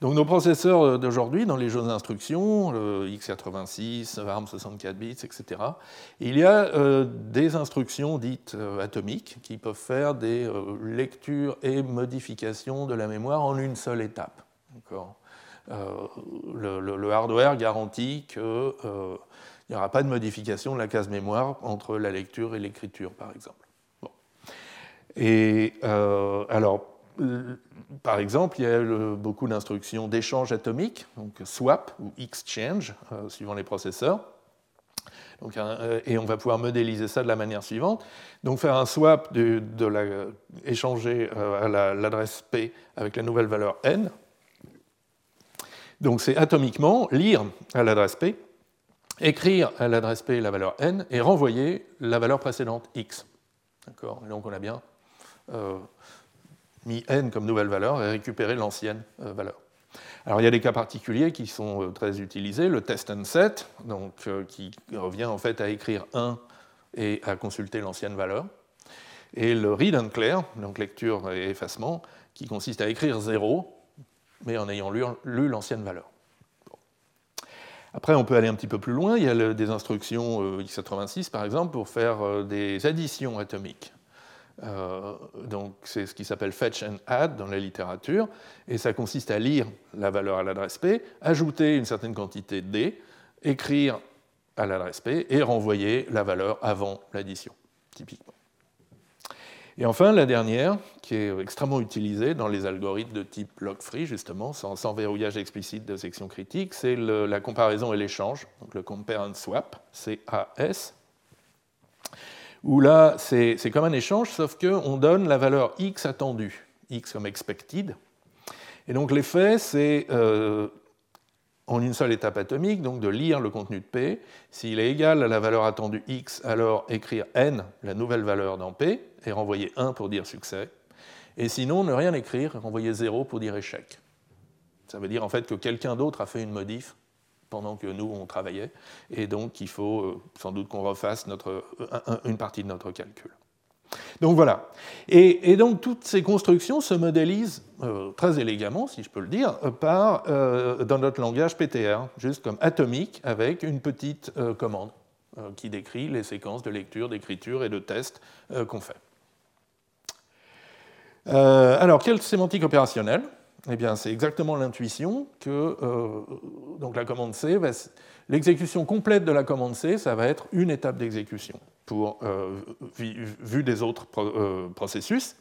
Donc nos processeurs d'aujourd'hui, dans les jeux d'instructions, le x86, ARM 64 bits, etc., il y a euh, des instructions dites euh, atomiques qui peuvent faire des euh, lectures et modifications de la mémoire en une seule étape. Le, hardware garantit qu'il n'y aura pas de modification de la case mémoire entre la lecture et l'écriture, par exemple. Et alors, par exemple, il y a beaucoup d'instructions d'échange atomique, donc swap ou exchange, euh, suivant les processeurs. Euh, et on va pouvoir modéliser ça de la manière suivante. Donc faire un swap de, échanger euh, à l'adresse P avec la nouvelle valeur n. Donc c'est atomiquement lire à l'adresse P, écrire à l'adresse P la valeur n et renvoyer la valeur précédente x. D'accord Donc on a bien mis n comme nouvelle valeur et récupérer l'ancienne euh, valeur. Alors il y a des cas particuliers qui sont euh, très utilisés, le test and set, donc, euh, qui revient en fait à écrire 1 et à consulter l'ancienne valeur, et le read and clear, donc lecture et effacement, qui consiste à écrire 0, mais en ayant lu, l'ancienne valeur. Après, on peut aller un petit peu plus loin. Il y a des instructions x86, par exemple, pour faire des additions atomiques. Euh, donc c'est ce qui s'appelle fetch and add dans la littérature, et ça consiste à lire la valeur à l'adresse P, ajouter une certaine quantité D, écrire à l'adresse P et renvoyer la valeur avant l'addition, typiquement. Et enfin, la dernière, qui est extrêmement utilisée dans les algorithmes de type log-free, justement, sans, verrouillage explicite de section critique, c'est la comparaison et l'échange, donc le compare and swap, CAS où là, c'est comme un échange, sauf qu'on donne la valeur x attendue, x comme expected. Et donc l'effet, c'est euh, en une seule étape atomique, donc de lire le contenu de P. S'il est égal à la valeur attendue x, alors écrire n, la nouvelle valeur dans P, et renvoyer 1 pour dire succès. Et sinon, ne rien écrire, renvoyer 0 pour dire échec. Ça veut dire en fait que quelqu'un d'autre a fait une modif pendant que nous, on travaillait. Et donc, il faut euh, sans doute qu'on refasse une partie de notre calcul. Donc voilà. Et, donc toutes ces constructions se modélisent euh, très élégamment, si je peux le dire, par, euh, dans notre langage PTR, juste comme atomique, avec une petite commande qui décrit les séquences de lecture, d'écriture et de test qu'on fait. Alors, quelle sémantique opérationnelle? Eh bien, c'est exactement l'intuition que donc la commande C, l'exécution complète de la commande C, ça va être une étape d'exécution pour vu des autres processus.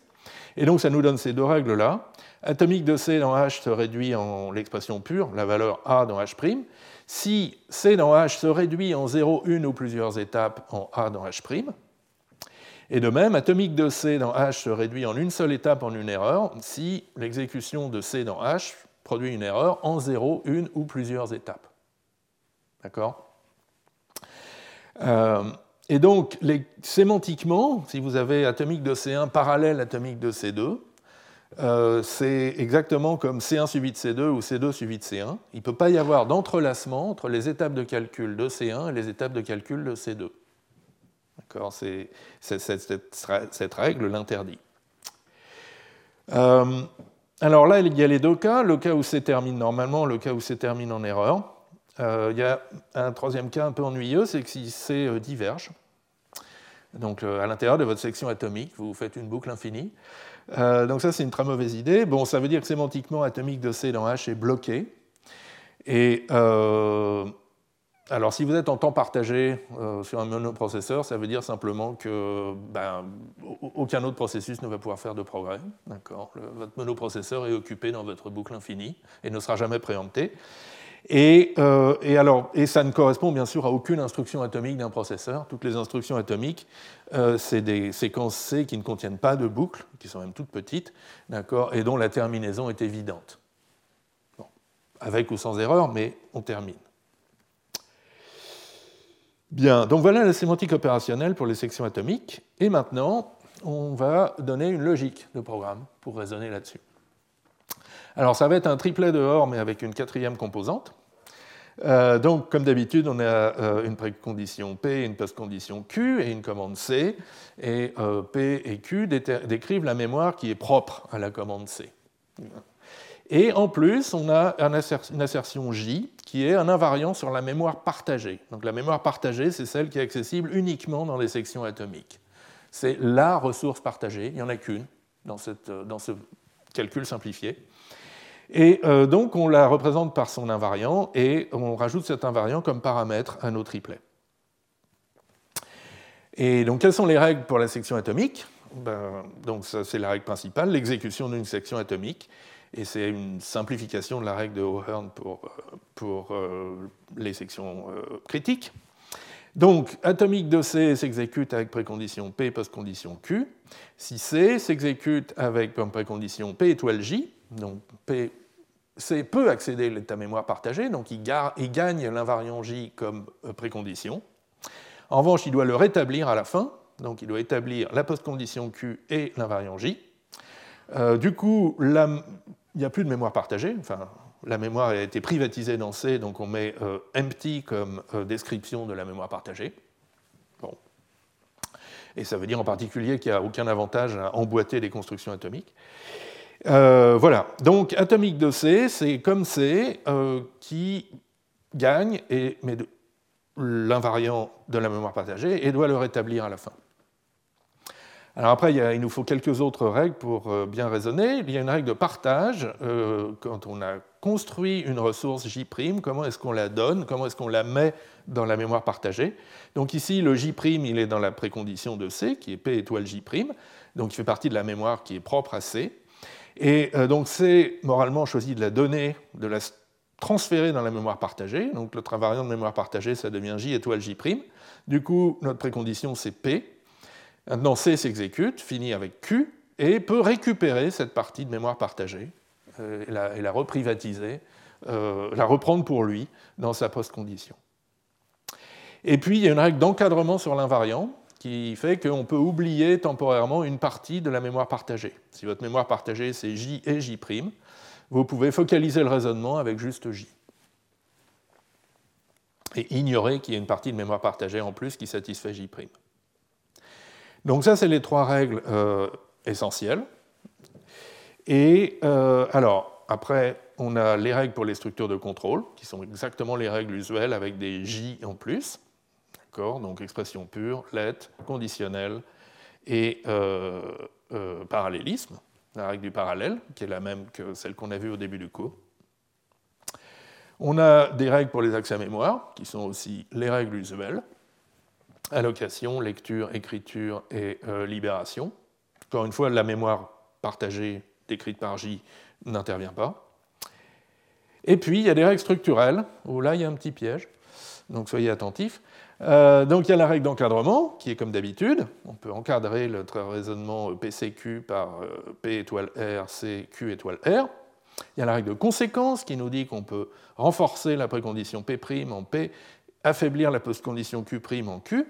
Et donc ça nous donne ces deux règles-là. Atomique de C dans H se réduit en l'expression pure, la valeur A dans H'. Si C dans H se réduit en 0, une ou plusieurs étapes en A dans H'. Et de même, atomique de C dans H se réduit en une seule étape en une erreur si l'exécution de C dans H produit une erreur en 0, une ou plusieurs étapes. D'accord? Euh, et donc, sémantiquement, si vous avez atomique de C1 parallèle atomique de C2, euh, c'est exactement comme C1 suivi de C2 ou C2 suivi de C1. Il ne peut pas y avoir d'entrelacement entre les étapes de calcul de C1 et les étapes de calcul de C2. Cette, règle l'interdit. Euh, alors là, il y a les deux cas, le cas où C termine normalement, le cas où C termine en erreur. Euh, il y a un troisième cas un peu ennuyeux, c'est que si C euh, diverge, donc à l'intérieur de votre section atomique, vous faites une boucle infinie. donc ça, c'est une très mauvaise idée. Bon, ça veut dire que sémantiquement, atomique de C dans H est bloqué. Et alors, si vous êtes en temps partagé sur un monoprocesseur, ça veut dire simplement que ben, aucun autre processus ne va pouvoir faire de progrès. Votre monoprocesseur est occupé dans votre boucle infinie et ne sera jamais préempté. Euh, et, alors, et, ça ne correspond bien sûr à aucune instruction atomique d'un processeur. Toutes les instructions atomiques, euh, c'est des séquences C qui ne contiennent pas de boucles, qui sont même toutes petites, et dont la terminaison est évidente. avec ou sans erreur, mais on termine. Bien, donc voilà la sémantique opérationnelle pour les sections atomiques. Et maintenant, on va donner une logique de programme pour raisonner là-dessus. Alors ça va être un triplet de OR, mais avec une quatrième composante. Euh, donc, comme d'habitude, on a euh, une précondition P, une postcondition Q et une commande C. Et euh, P et Q décrivent la mémoire qui est propre à la commande C. Et en plus, on a une assertion J qui est un invariant sur la mémoire partagée. Donc la mémoire partagée, c'est celle qui est accessible uniquement dans les sections atomiques. C'est la ressource partagée, il n'y en a qu'une dans, dans ce calcul simplifié. Et euh, donc on la représente par son invariant et on rajoute cet invariant comme paramètre à nos triplets. Et donc quelles sont les règles pour la section atomique? Ben, Donc ça c'est la règle principale, l'exécution d'une section atomique. Et c'est une simplification de la règle de O'Hearn pour, euh, pour euh, les sections critiques. Donc, atomique de C s'exécute avec précondition P postcondition Q. Si C s'exécute avec comme précondition P étoile J, donc P C peut accéder à l'état mémoire partagé, donc il, gagne l'invariant J comme euh, précondition. En revanche, il doit le rétablir à la fin, donc il doit établir la postcondition Q et l'invariant J. Euh, du coup, il n'y a plus de mémoire partagée, enfin, la mémoire a été privatisée dans C, donc on met euh, empty comme description de la mémoire partagée. Et ça veut dire en particulier qu'il n'y a aucun avantage à emboîter des constructions atomiques. Euh, voilà, donc atomique de C, c'est comme C euh, qui gagne et met l'invariant de la mémoire partagée et doit le rétablir à la fin. Alors après, il, nous faut quelques autres règles pour euh, bien raisonner. Il y a une règle de partage. quand on a construit une ressource J', comment est-ce qu'on la donne Comment est-ce qu'on la met dans la mémoire partagée Donc ici, le J', il est dans la précondition de C, qui est P étoile J'. Donc il fait partie de la mémoire qui est propre à C. Et euh, donc c'est moralement choisi de la donner, de la transférer dans la mémoire partagée. Donc notre invariant de mémoire partagée, ça devient J étoile J'. Du coup, notre précondition, c'est P. Maintenant, C s'exécute, finit avec Q, et peut récupérer cette partie de mémoire partagée euh, et, la, reprivatiser, euh, la reprendre pour lui dans sa post-condition. Et puis, il y a une règle d'encadrement sur l'invariant qui fait qu'on peut oublier temporairement une partie de la mémoire partagée. Si votre mémoire partagée c'est J et J', vous pouvez focaliser le raisonnement avec juste J. Et ignorer qu'il y a une partie de mémoire partagée en plus qui satisfait J'. Donc ça, c'est les trois règles euh, essentielles. Et euh, alors, après, on a les règles pour les structures de contrôle, qui sont exactement les règles usuelles avec des J en plus. Donc expression pure, let, conditionnel et euh, parallélisme. la règle du parallèle, qui est la même que celle qu'on a vue au début du cours. On a des règles pour les accès à mémoire, qui sont aussi les règles usuelles, allocation, lecture, écriture et euh, libération. Encore une fois, la mémoire partagée décrite par J n'intervient pas. Et puis, il y a des règles structurelles, où là, il y a un petit piège, donc soyez attentifs. Euh, donc il y a la règle d'encadrement, qui est comme d'habitude. On peut encadrer le raisonnement PCQ par euh, P étoile R, C, Q étoile R. Il y a la règle de conséquence, qui nous dit qu'on peut renforcer la précondition P' en P, affaiblir la postcondition Q' en Q.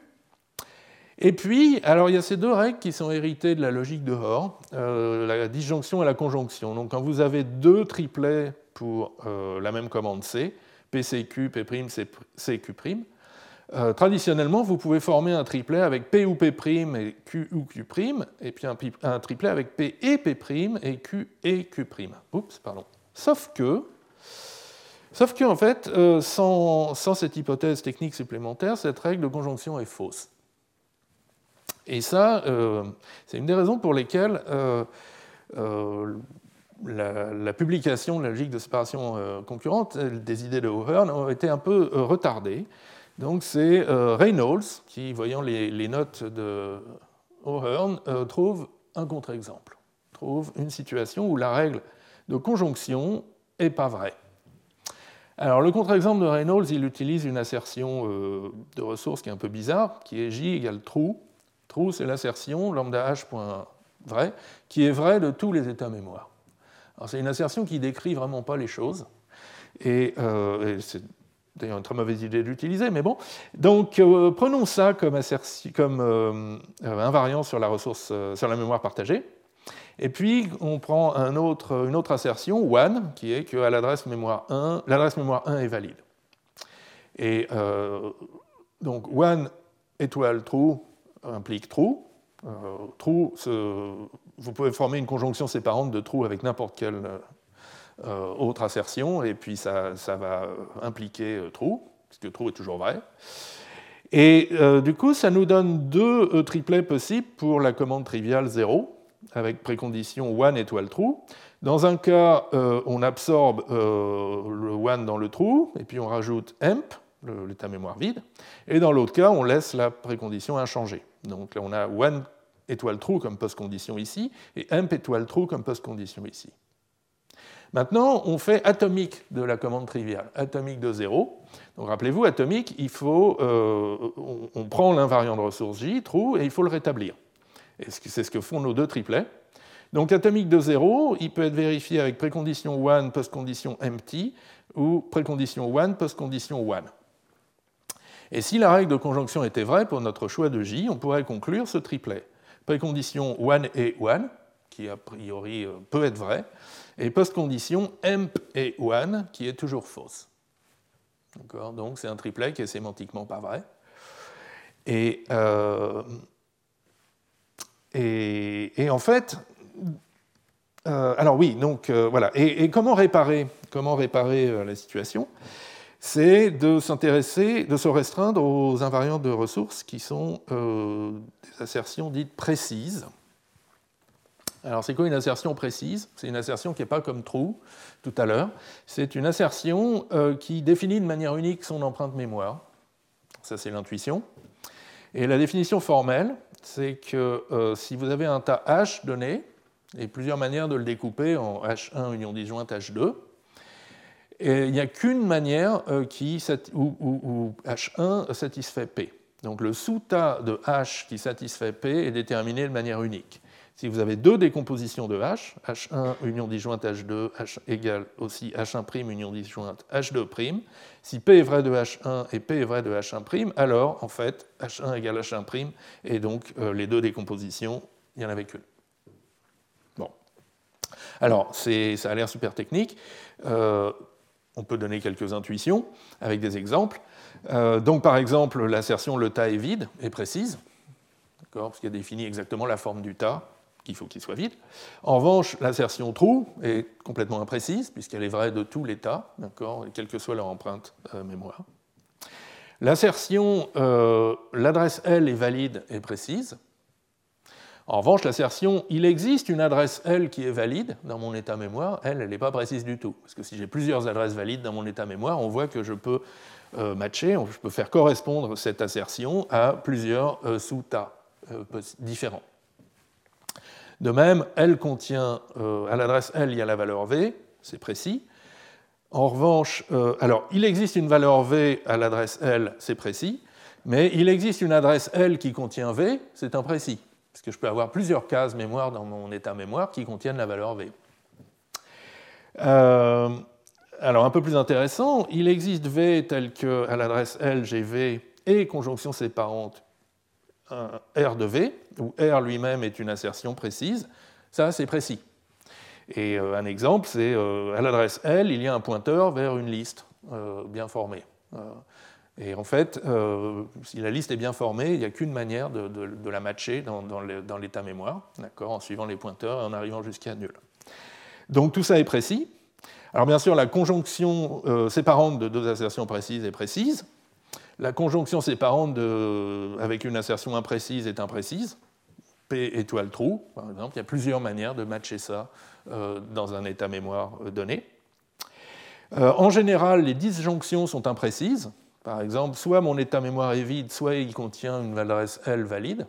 Et puis, alors il y a ces deux règles qui sont héritées de la logique de Hoare, euh, la disjonction et la conjonction. Donc quand vous avez deux triplets pour la même commande C, PCQ, P', CQ', euh, traditionnellement, vous pouvez former un triplet avec P ou P' et Q ou Q', et puis un, triplet avec P et P' et Q et Q'. Oups, pardon. Sauf que, sauf que en fait, euh, sans, cette hypothèse technique supplémentaire, cette règle de conjonction est fausse. Et ça, euh, c'est une des raisons pour lesquelles la, publication de la logique de séparation concurrente des idées de O'Hearn a été un peu retardée. Donc c'est euh, Reynolds qui, voyant les, notes de O'Hearn, euh, trouve un contre-exemple, trouve une situation où la règle de conjonction n'est pas vraie. Alors le contre-exemple de Reynolds, il utilise une assertion euh, de ressource qui est un peu bizarre, qui est J égale true. True, c'est l'assertion lambda h.vrai, qui est vraie de tous les états mémoire. c'est une assertion qui décrit vraiment pas les choses, et, et c'est d'ailleurs une très mauvaise idée d'utiliser, mais bon. Donc euh, prenons ça comme, comme euh, invariant sur la ressource, euh, sur la mémoire partagée. Et puis on prend un autre, une autre assertion, one, qui est que l'adresse mémoire 1, l'adresse mémoire 1 est valide. Et donc one étoile true implique true. true, vous pouvez former une conjonction séparante de true avec n'importe quelle euh, autre assertion, et puis ça, va impliquer euh, true, puisque true est toujours vrai. Et euh, du coup, ça nous donne deux triplets possibles pour la commande triviale 0, avec précondition one étoile true. Dans un cas, on absorbe le one dans le true, et puis on rajoute emp, l'état mémoire vide, et dans l'autre cas, on laisse la précondition inchangée. Donc là, on a one étoile true comme post-condition ici, et emp étoile true comme post-condition ici. Maintenant, on fait atomique de la commande triviale, atomique de 0. Donc rappelez-vous, atomique, il faut, euh, on, prend l'invariant de ressource J, true, et il faut le rétablir. C'est ce que font nos deux triplets. Donc atomique de 0, il peut être vérifié avec précondition 1, postcondition empty, ou précondition 1, postcondition 1. Et si la règle de conjonction était vraie pour notre choix de J, on pourrait conclure ce triplet. Précondition 1 et 1, qui a priori euh, peut être vrai, et post-condition emp et one, qui est toujours fausse. Donc c'est un triplet qui est sémantiquement pas vrai. Et, euh, et, en fait, euh, alors oui, donc voilà. Et, comment réparer, comment réparer la situation? C'est de s'intéresser, de se restreindre aux invariants de ressources qui sont des assertions dites précises. Alors c'est quoi une assertion précise? C'est une assertion qui n'est pas comme true tout à l'heure. C'est une assertion euh, qui définit de manière unique son empreinte mémoire. Ça c'est l'intuition. Et la définition formelle, c'est que euh, si vous avez un tas H donné, et plusieurs manières de le découper en H1 union disjointe H2, il n'y a qu'une manière euh, qui, où, où, H1 satisfait P. Donc le sous-tas de H qui satisfait P est déterminé de manière unique. Si vous avez deux décompositions de H, H1 union disjointe H2, H égale aussi H1' union disjointe H2', si P est vrai de H1 et P est vrai de H1', alors en fait H1 égale H1', et donc euh, les deux décompositions, il n'y en avait qu'une. Bon. Alors, ça a l'air super technique. Euh, on peut donner quelques intuitions avec des exemples. Euh, donc, par exemple, l'assertion le tas est vide est précise, parce qu'elle définit exactement la forme du tas qu'il faut qu'il soit vide. En revanche, l'assertion true est complètement imprécise, puisqu'elle est vraie de tous les tas, quelle que soit leur empreinte euh, mémoire. L'assertion euh, l'adresse L est valide et précise. En revanche, l'assertion il existe une adresse L qui est valide dans mon état mémoire, elle, elle n'est pas précise du tout. Parce que si j'ai plusieurs adresses valides dans mon état mémoire, on voit que je peux euh, matcher, je peux faire correspondre cette assertion à plusieurs euh, sous-tas euh, différents. De même, L contient, à l'adresse L, il y a la valeur V, c'est précis. En revanche, alors il existe une valeur V à l'adresse L, c'est précis, mais il existe une adresse L qui contient V, c'est imprécis, parce que je peux avoir plusieurs cases mémoire dans mon état mémoire qui contiennent la valeur V. Alors, un peu plus intéressant, il existe V tel que à l'adresse L, j'ai V et conjonction séparante R de V, où R lui-même est une assertion précise. Ça, c'est précis. Et euh, un exemple, c'est euh, à l'adresse L, il y a un pointeur vers une liste euh, bien formée. Et en fait, si la liste est bien formée, il n'y a qu'une manière de, la matcher dans, l'état mémoire, en suivant les pointeurs et en arrivant jusqu'à nul. Donc tout ça est précis. Alors bien sûr, la conjonction euh, séparante de deux assertions précises est précise. La conjonction séparante avec une assertion imprécise est imprécise. P étoile trou, par exemple. Il y a plusieurs manières de matcher ça euh, dans un état mémoire euh, donné. en général, les disjonctions sont imprécises. Par exemple, soit mon état mémoire est vide, soit il contient une adresse L valide.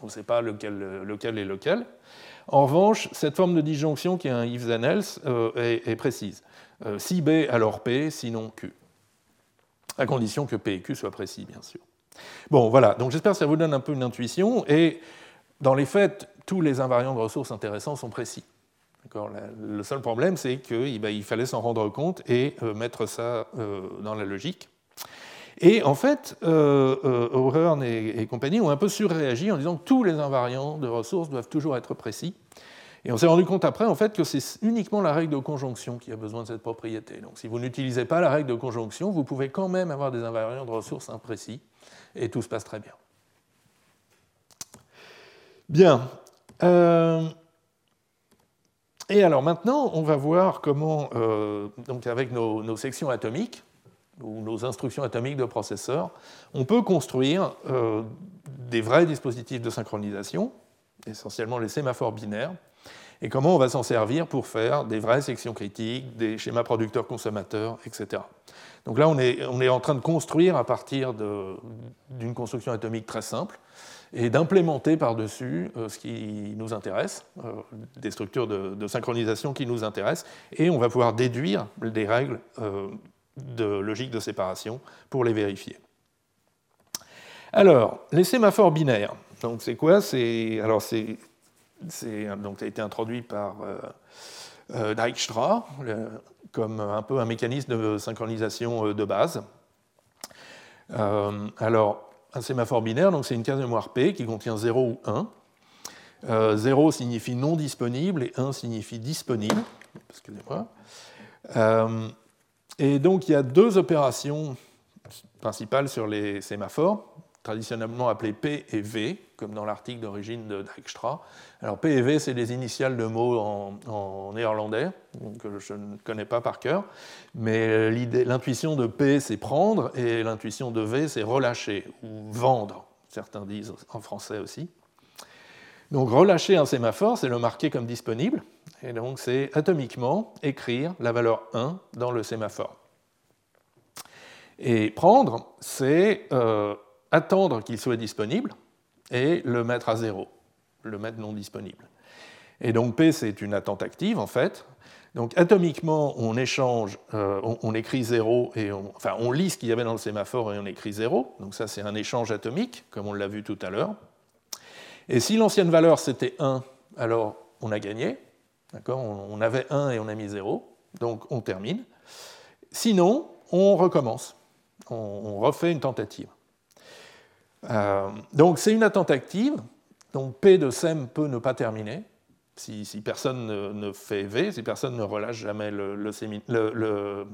On ne sait pas lequel, lequel est lequel. En revanche, cette forme de disjonction qui est un if then else euh, est, précise. Euh, si B, alors P, sinon Q. À condition que P et Q soient précis, bien sûr. Bon, voilà, donc j'espère que ça vous donne un peu une intuition. Et dans les faits, tous les invariants de ressources intéressants sont précis. Le seul problème, c'est qu'il ben, fallait s'en rendre compte et euh, mettre ça dans la logique. Et en fait, euh, euh et, compagnie ont un peu surréagi en disant que tous les invariants de ressources doivent toujours être précis. Et on s'est rendu compte après en fait, que c'est uniquement la règle de conjonction qui a besoin de cette propriété. Donc si vous n'utilisez pas la règle de conjonction, vous pouvez quand même avoir des invariants de ressources imprécis, et tout se passe très bien. Bien. Euh, et alors maintenant, on va voir comment, euh, avec nos sections atomiques, ou nos instructions atomiques de processeurs, on peut construire euh, des vrais dispositifs de synchronisation, essentiellement les sémaphores binaires, et comment on va s'en servir pour faire des vraies sections critiques, des schémas producteurs-consommateurs, etc. Donc là, on est, en train de construire à partir d'une construction atomique très simple et d'implémenter par-dessus euh, ce qui nous intéresse, euh, des structures de, synchronisation qui nous intéressent, et on va pouvoir déduire des règles de logique de séparation pour les vérifier. Alors, les sémaphores binaires. Donc, c'est quoi? C'est alors c'est donc ça a été introduit par euh, euh, Dijkstra comme un peu un mécanisme de synchronisation euh, de base. alors, un sémaphore binaire, donc c'est une case mémoire P qui contient 0 ou 1. 0 signifie non disponible et 1 signifie disponible. Excusez-moi. Et donc il y a deux opérations principales sur les sémaphores, traditionnellement appelées P et V, comme dans l'article d'origine de Dijkstra. Alors P et V, c'est des initiales de mots en, néerlandais, que je ne connais pas par cœur, mais l'intuition de P, c'est prendre, et l'intuition de V, c'est relâcher ou vendre, certains disent en français aussi. Donc relâcher un sémaphore, c'est le marquer comme disponible, et donc c'est atomiquement écrire la valeur 1 dans le sémaphore. Et prendre, c'est euh, attendre qu'il soit disponible et le mettre à 0, le mettre non disponible. Et donc P, c'est une attente active en fait. Donc atomiquement, on échange, euh, on, écrit 0 et enfin on lit ce qu'il y avait dans le sémaphore et on écrit 0. Donc ça, c'est un échange atomique, comme on l'a vu tout à l'heure. Et si l'ancienne valeur c'était 1, alors on a gagné. On avait 1 et on a mis 0, donc on termine. Sinon, on recommence. On, refait une tentative. Euh, donc c'est une attente active. Donc P de SEM peut ne pas terminer. Si, personne ne, fait V, si personne ne relâche jamais le,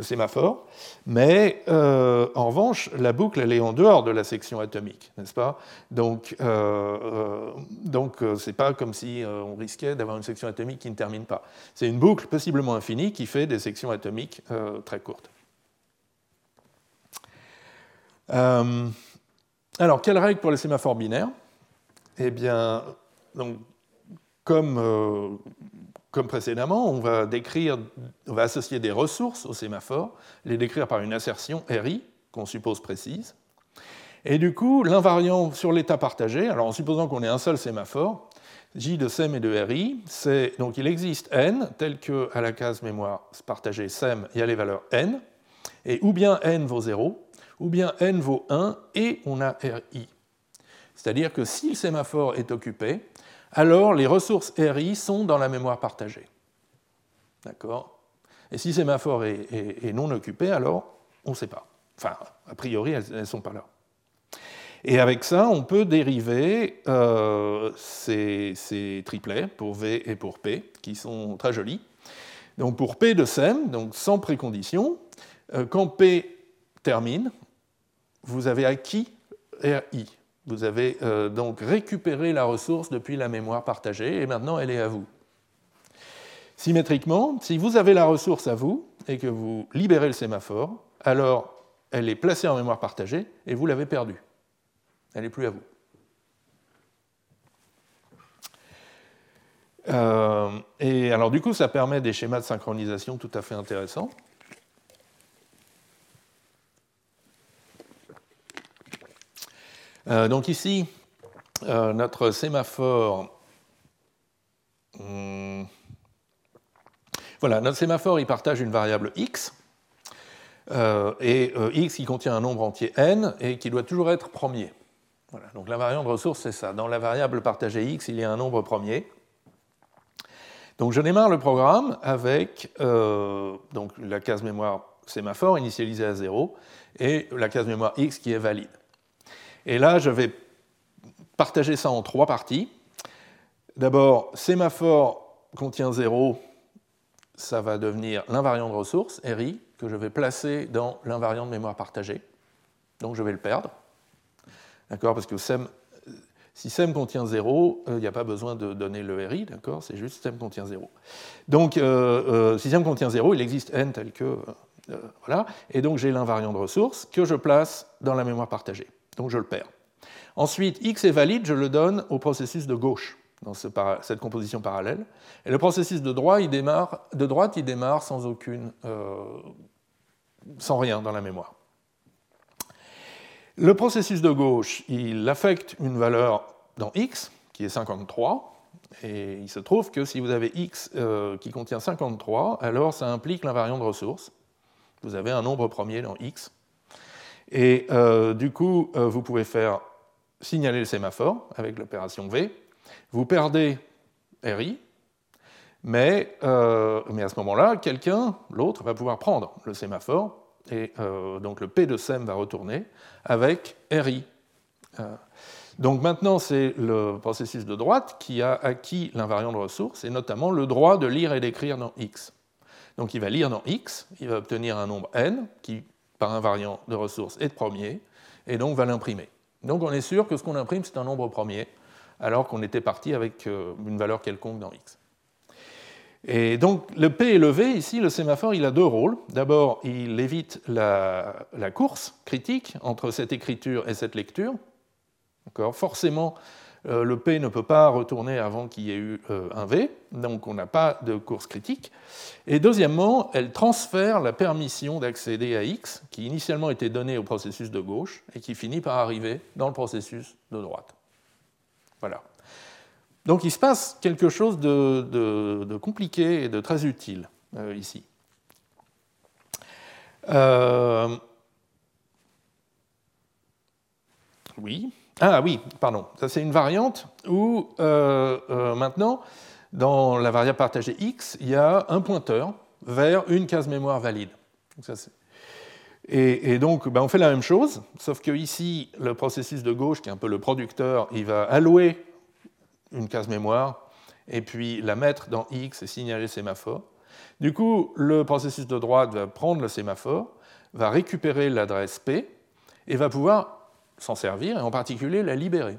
sémaphore, mais euh, en revanche, la boucle, elle est en dehors de la section atomique, n'est-ce pas? Donc, euh, euh donc pas comme si euh, on risquait d'avoir une section atomique qui ne termine pas. C'est une boucle possiblement infinie qui fait des sections atomiques très courtes. Alors, quelle règle pour les sémaphores binaires? Eh bien, donc, comme, précédemment, on va, associer des ressources au sémaphore, les décrire par une assertion RI, qu'on suppose précise. Et du coup, l'invariant sur l'état partagé, alors en supposant qu'on ait un seul sémaphore, J de SEM et de RI, donc il existe n, tel que à la case mémoire partagée SEM, il y a les valeurs n, et ou bien n vaut 0, ou bien n vaut 1, et on a RI. C'est-à-dire que si le sémaphore est occupé, alors les ressources RI sont dans la mémoire partagée. D'accord? Et si le sémaphore est, non occupé, alors on ne sait pas. Enfin, a priori, elles ne sont pas là. Et avec ça, on peut dériver euh, ces, triplets pour V et pour P, qui sont très jolis. Donc pour P de SEM, donc sans précondition, euh, quand P termine, vous avez acquis RI. Vous avez euh, donc récupéré la ressource depuis la mémoire partagée et maintenant elle est à vous. Symétriquement, si vous avez la ressource à vous et que vous libérez le sémaphore, alors elle est placée en mémoire partagée et vous l'avez perdue. Elle n'est plus à vous. Euh, et alors du coup, ça permet des schémas de synchronisation tout à fait intéressants. Euh, donc ici, euh, notre sémaphore. Hmm, voilà, notre sémaphore, il partage une variable x, et x qui contient un nombre entier n, et qui doit toujours être premier. Voilà, donc l'invariant de ressource, c'est ça. Dans la variable partagée x, il y a un nombre premier. Donc je démarre le programme avec euh, la case mémoire sémaphore initialisée à 0 et la case mémoire x qui est valide. Et là, je vais partager ça en trois parties. D'abord, sémaphore contient 0, ça va devenir l'invariant de ressource, RI, que je vais placer dans l'invariant de mémoire partagée. Donc je vais le perdre. D'accord Parce que si SEM contient 0, euh, il n'y a pas besoin de donner le RI, d'accord C'est juste SEM contient 0. Donc, euh, euh, si SEM contient 0, il existe n tel que. voilà. Et donc, j'ai l'invariant de ressources que je place dans la mémoire partagée. Donc, je le perds. Ensuite, x est valide, je le donne au processus de gauche dans cette composition parallèle. Et le processus de, droite, il démarre, de droite, il démarre sans aucune, sans rien dans la mémoire. Le processus de gauche, il affecte une valeur dans x, qui est 53, et il se trouve que si vous avez x euh, qui contient 53, alors ça implique l'invariant de ressources. Vous avez un nombre premier dans x. Et euh, du coup, euh, vous pouvez faire signaler le sémaphore avec l'opération V. Vous perdez RI, mais, mais à ce moment-là, quelqu'un, l'autre, va pouvoir prendre le sémaphore et euh, donc le P de SEM va retourner avec RI. Euh, donc maintenant, c'est le processus de droite qui a acquis l'invariant de ressources, et notamment le droit de lire et d'écrire dans X. Donc il va lire dans X, il va obtenir un nombre n, qui par invariant de ressources est de premier, et donc va l'imprimer. Donc on est sûr que ce qu'on imprime, c'est un nombre premier, alors qu'on était parti avec euh, une valeur quelconque dans X. Et donc le P élevé, ici, le sémaphore, il a deux rôles. D'abord, il évite la, course critique entre cette écriture et cette lecture. Forcément, le P ne peut pas retourner avant qu'il y ait eu euh, un V, donc on n'a pas de course critique. Et deuxièmement, elle transfère la permission d'accéder à X, qui initialement était donnée au processus de gauche et qui finit par arriver dans le processus de droite. Voilà. Donc il se passe quelque chose de, compliqué et de très utile euh, ici. Euh, oui. Ah oui, pardon. Ça c'est une variante où euh, maintenant, dans la variable partagée x, il y a un pointeur vers une case mémoire valide. et, donc, ben, on fait la même chose, sauf que ici, le processus de gauche, qui est un peu le producteur, il va allouer une case mémoire, et puis la mettre dans X et signaler le sémaphore. Du coup, le processus de droite va prendre le sémaphore, va récupérer l'adresse P, et va pouvoir s'en servir, et en particulier la libérer.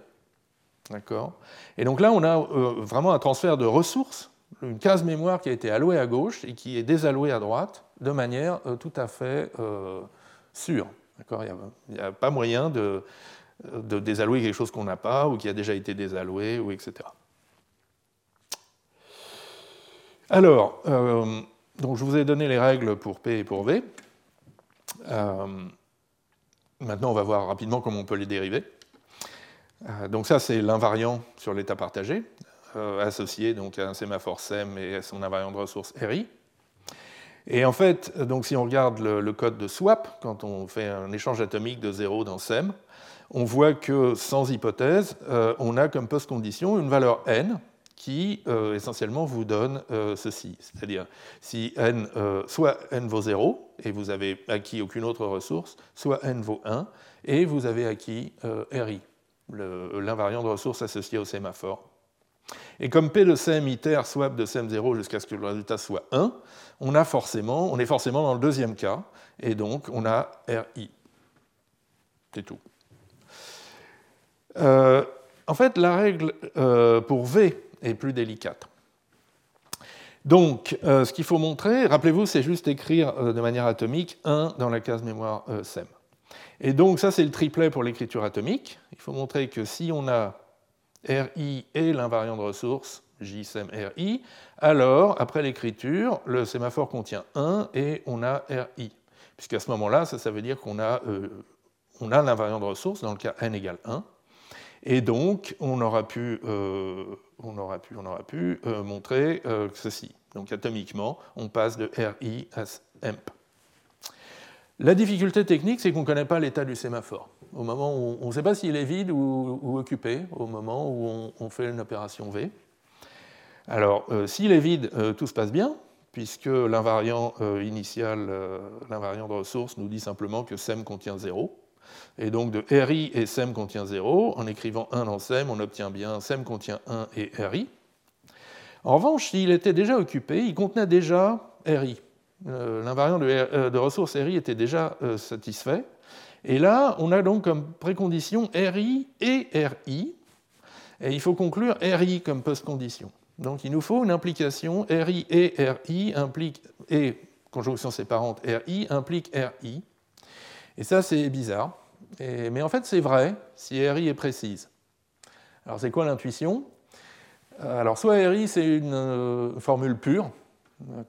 D'accord? Et donc là, on a euh, vraiment un transfert de ressources, une case mémoire qui a été allouée à gauche et qui est désallouée à droite de manière euh, tout à fait euh, sûre. Il n'y a, pas moyen de, désallouer quelque chose qu'on n'a pas ou qui a déjà été désalloué, ou etc. Alors, donc je vous ai donné les règles pour P et pour V. Euh, maintenant, on va voir rapidement comment on peut les dériver. Euh, donc ça, c'est l'invariant sur l'état partagé, associé donc à un sémaphore SEM et à son invariant de ressources RI. Et en fait, donc si on regarde le, code de swap, quand on fait un échange atomique de 0 dans SEM, on voit que sans hypothèse, on a comme post-condition une valeur n euh, essentiellement vous donne euh, ceci. C'est-à-dire, si n, euh, soit n vaut 0, et vous avez acquis aucune autre ressource, soit n vaut 1, et vous avez acquis RI, l'invariant de ressources associé au sémaphore. Et comme P de SEM itère swap de SEM0 jusqu'à ce que le résultat soit 1, on, a forcément, on est forcément dans le deuxième cas, et donc on a RI. C'est tout. en fait, la règle pour V est plus délicate. Donc, euh, ce qu'il faut montrer, rappelez-vous, c'est juste écrire euh, de manière atomique 1 dans la case mémoire euh, SEM. Et donc, ça, c'est le triplet pour l'écriture atomique. Il faut montrer que si on a RI et l'invariant de ressources, J RI, alors, après l'écriture, le sémaphore contient 1 et on a RI. Puisqu'à ce moment-là, ça, ça veut dire qu'on a, a l'invariant de ressources, dans le cas n égale 1. Et donc, on aura pu on aura pu, on aura pu euh, montrer euh, ceci. Donc atomiquement, on passe de RI à EMP. La difficulté technique, c'est qu'on ne connaît pas l'état du sémaphore. Au moment où on ne sait pas s'il est vide ou, occupé, au moment où on, fait une opération V. Alors, euh, s'il est vide, tout se passe bien, puisque l'invariant initial, l'invariant de ressources, nous dit simplement que SEM contient 0. Et donc de RI et SEM contient 0, en écrivant 1 dans SEM, on obtient bien SEM contient 1 et RI. En revanche, s'il était déjà occupé, il contenait déjà RI. Euh, l'invariant euh, de, ressources RI était déjà euh, satisfait. Et là, on a donc comme précondition RI et RI. Et il faut conclure RI comme post-condition. Donc il nous faut une implication RI et RI implique, et conjonction séparante RI implique RI. Et ça, c'est bizarre mais en fait, c'est vrai si RI est précise. Alors, c'est quoi l'intuition? Euh, Alors, soit RI, c'est une euh, formule pure,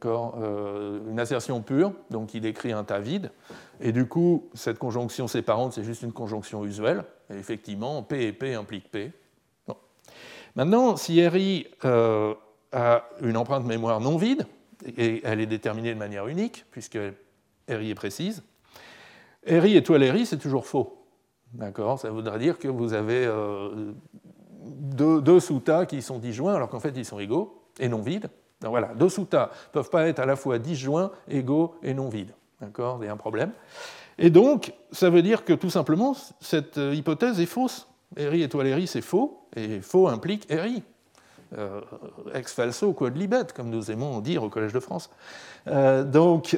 euh, une assertion pure, donc qui décrit un tas vide, et du coup, cette conjonction séparante, c'est juste une conjonction usuelle, et effectivement, P et P impliquent P. Maintenant, si RI a une empreinte mémoire non vide, et elle est déterminée de manière unique, puisque RI est précise, RI étoile RI, c'est toujours faux. D'accord Ça voudrait dire que vous avez euh, deux, sous-tas qui sont disjoints, alors qu'en fait, ils sont égaux et non vides. Donc voilà, deux sous-tas ne peuvent pas être à la fois disjoints, égaux et non vides. D'accord Il un problème. Et donc, ça veut dire que tout simplement, cette euh, hypothèse est fausse. RI étoile RI, c'est faux, et faux implique RI. Euh, ex falso quod libet, comme nous aimons dire au Collège de France. donc,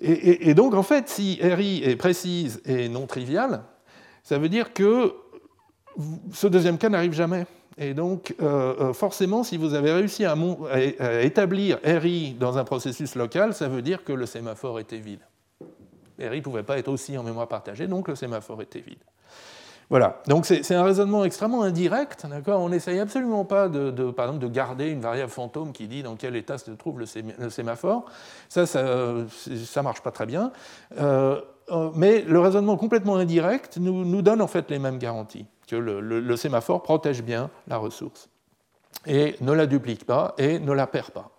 et, donc, en fait, si RI est précise et non triviale, ça veut dire que ce deuxième cas n'arrive jamais. Et donc, euh, euh, forcément, si vous avez réussi à, établir RI dans un processus local, ça veut dire que le sémaphore était vide. RI ne pouvait pas être aussi en mémoire partagée, donc le sémaphore était vide. Voilà, donc c'est un raisonnement extrêmement indirect, d'accord? On n'essaye absolument pas, de, par exemple, de garder une variable fantôme qui dit dans quel état se trouve le, sémaphore. Ça, ça ne marche pas très bien. Euh, euh, mais le raisonnement complètement indirect nous, donne en fait les mêmes garanties, que le, sémaphore protège bien la ressource, et ne la duplique pas, et ne la perd pas.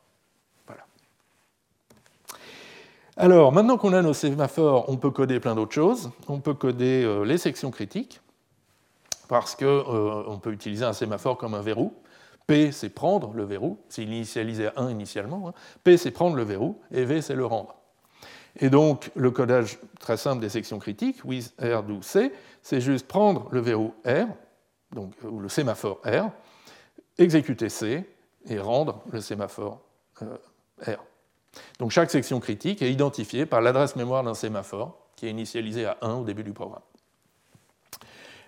Alors, maintenant qu'on a nos sémaphores, on peut coder plein d'autres choses. On peut coder euh, les sections critiques parce qu'on euh, peut utiliser un sémaphore comme un verrou. P, c'est prendre le verrou, c'est initialisé à 1 initialement. Hein. P, c'est prendre le verrou, et V, c'est le rendre. Et donc, le codage très simple des sections critiques, with R do C, c'est juste prendre le verrou R, donc, ou le sémaphore R, exécuter C, et rendre le sémaphore euh, R. Donc, chaque section critique est identifiée par l'adresse mémoire d'un sémaphore qui est initialisé à 1 au début du programme.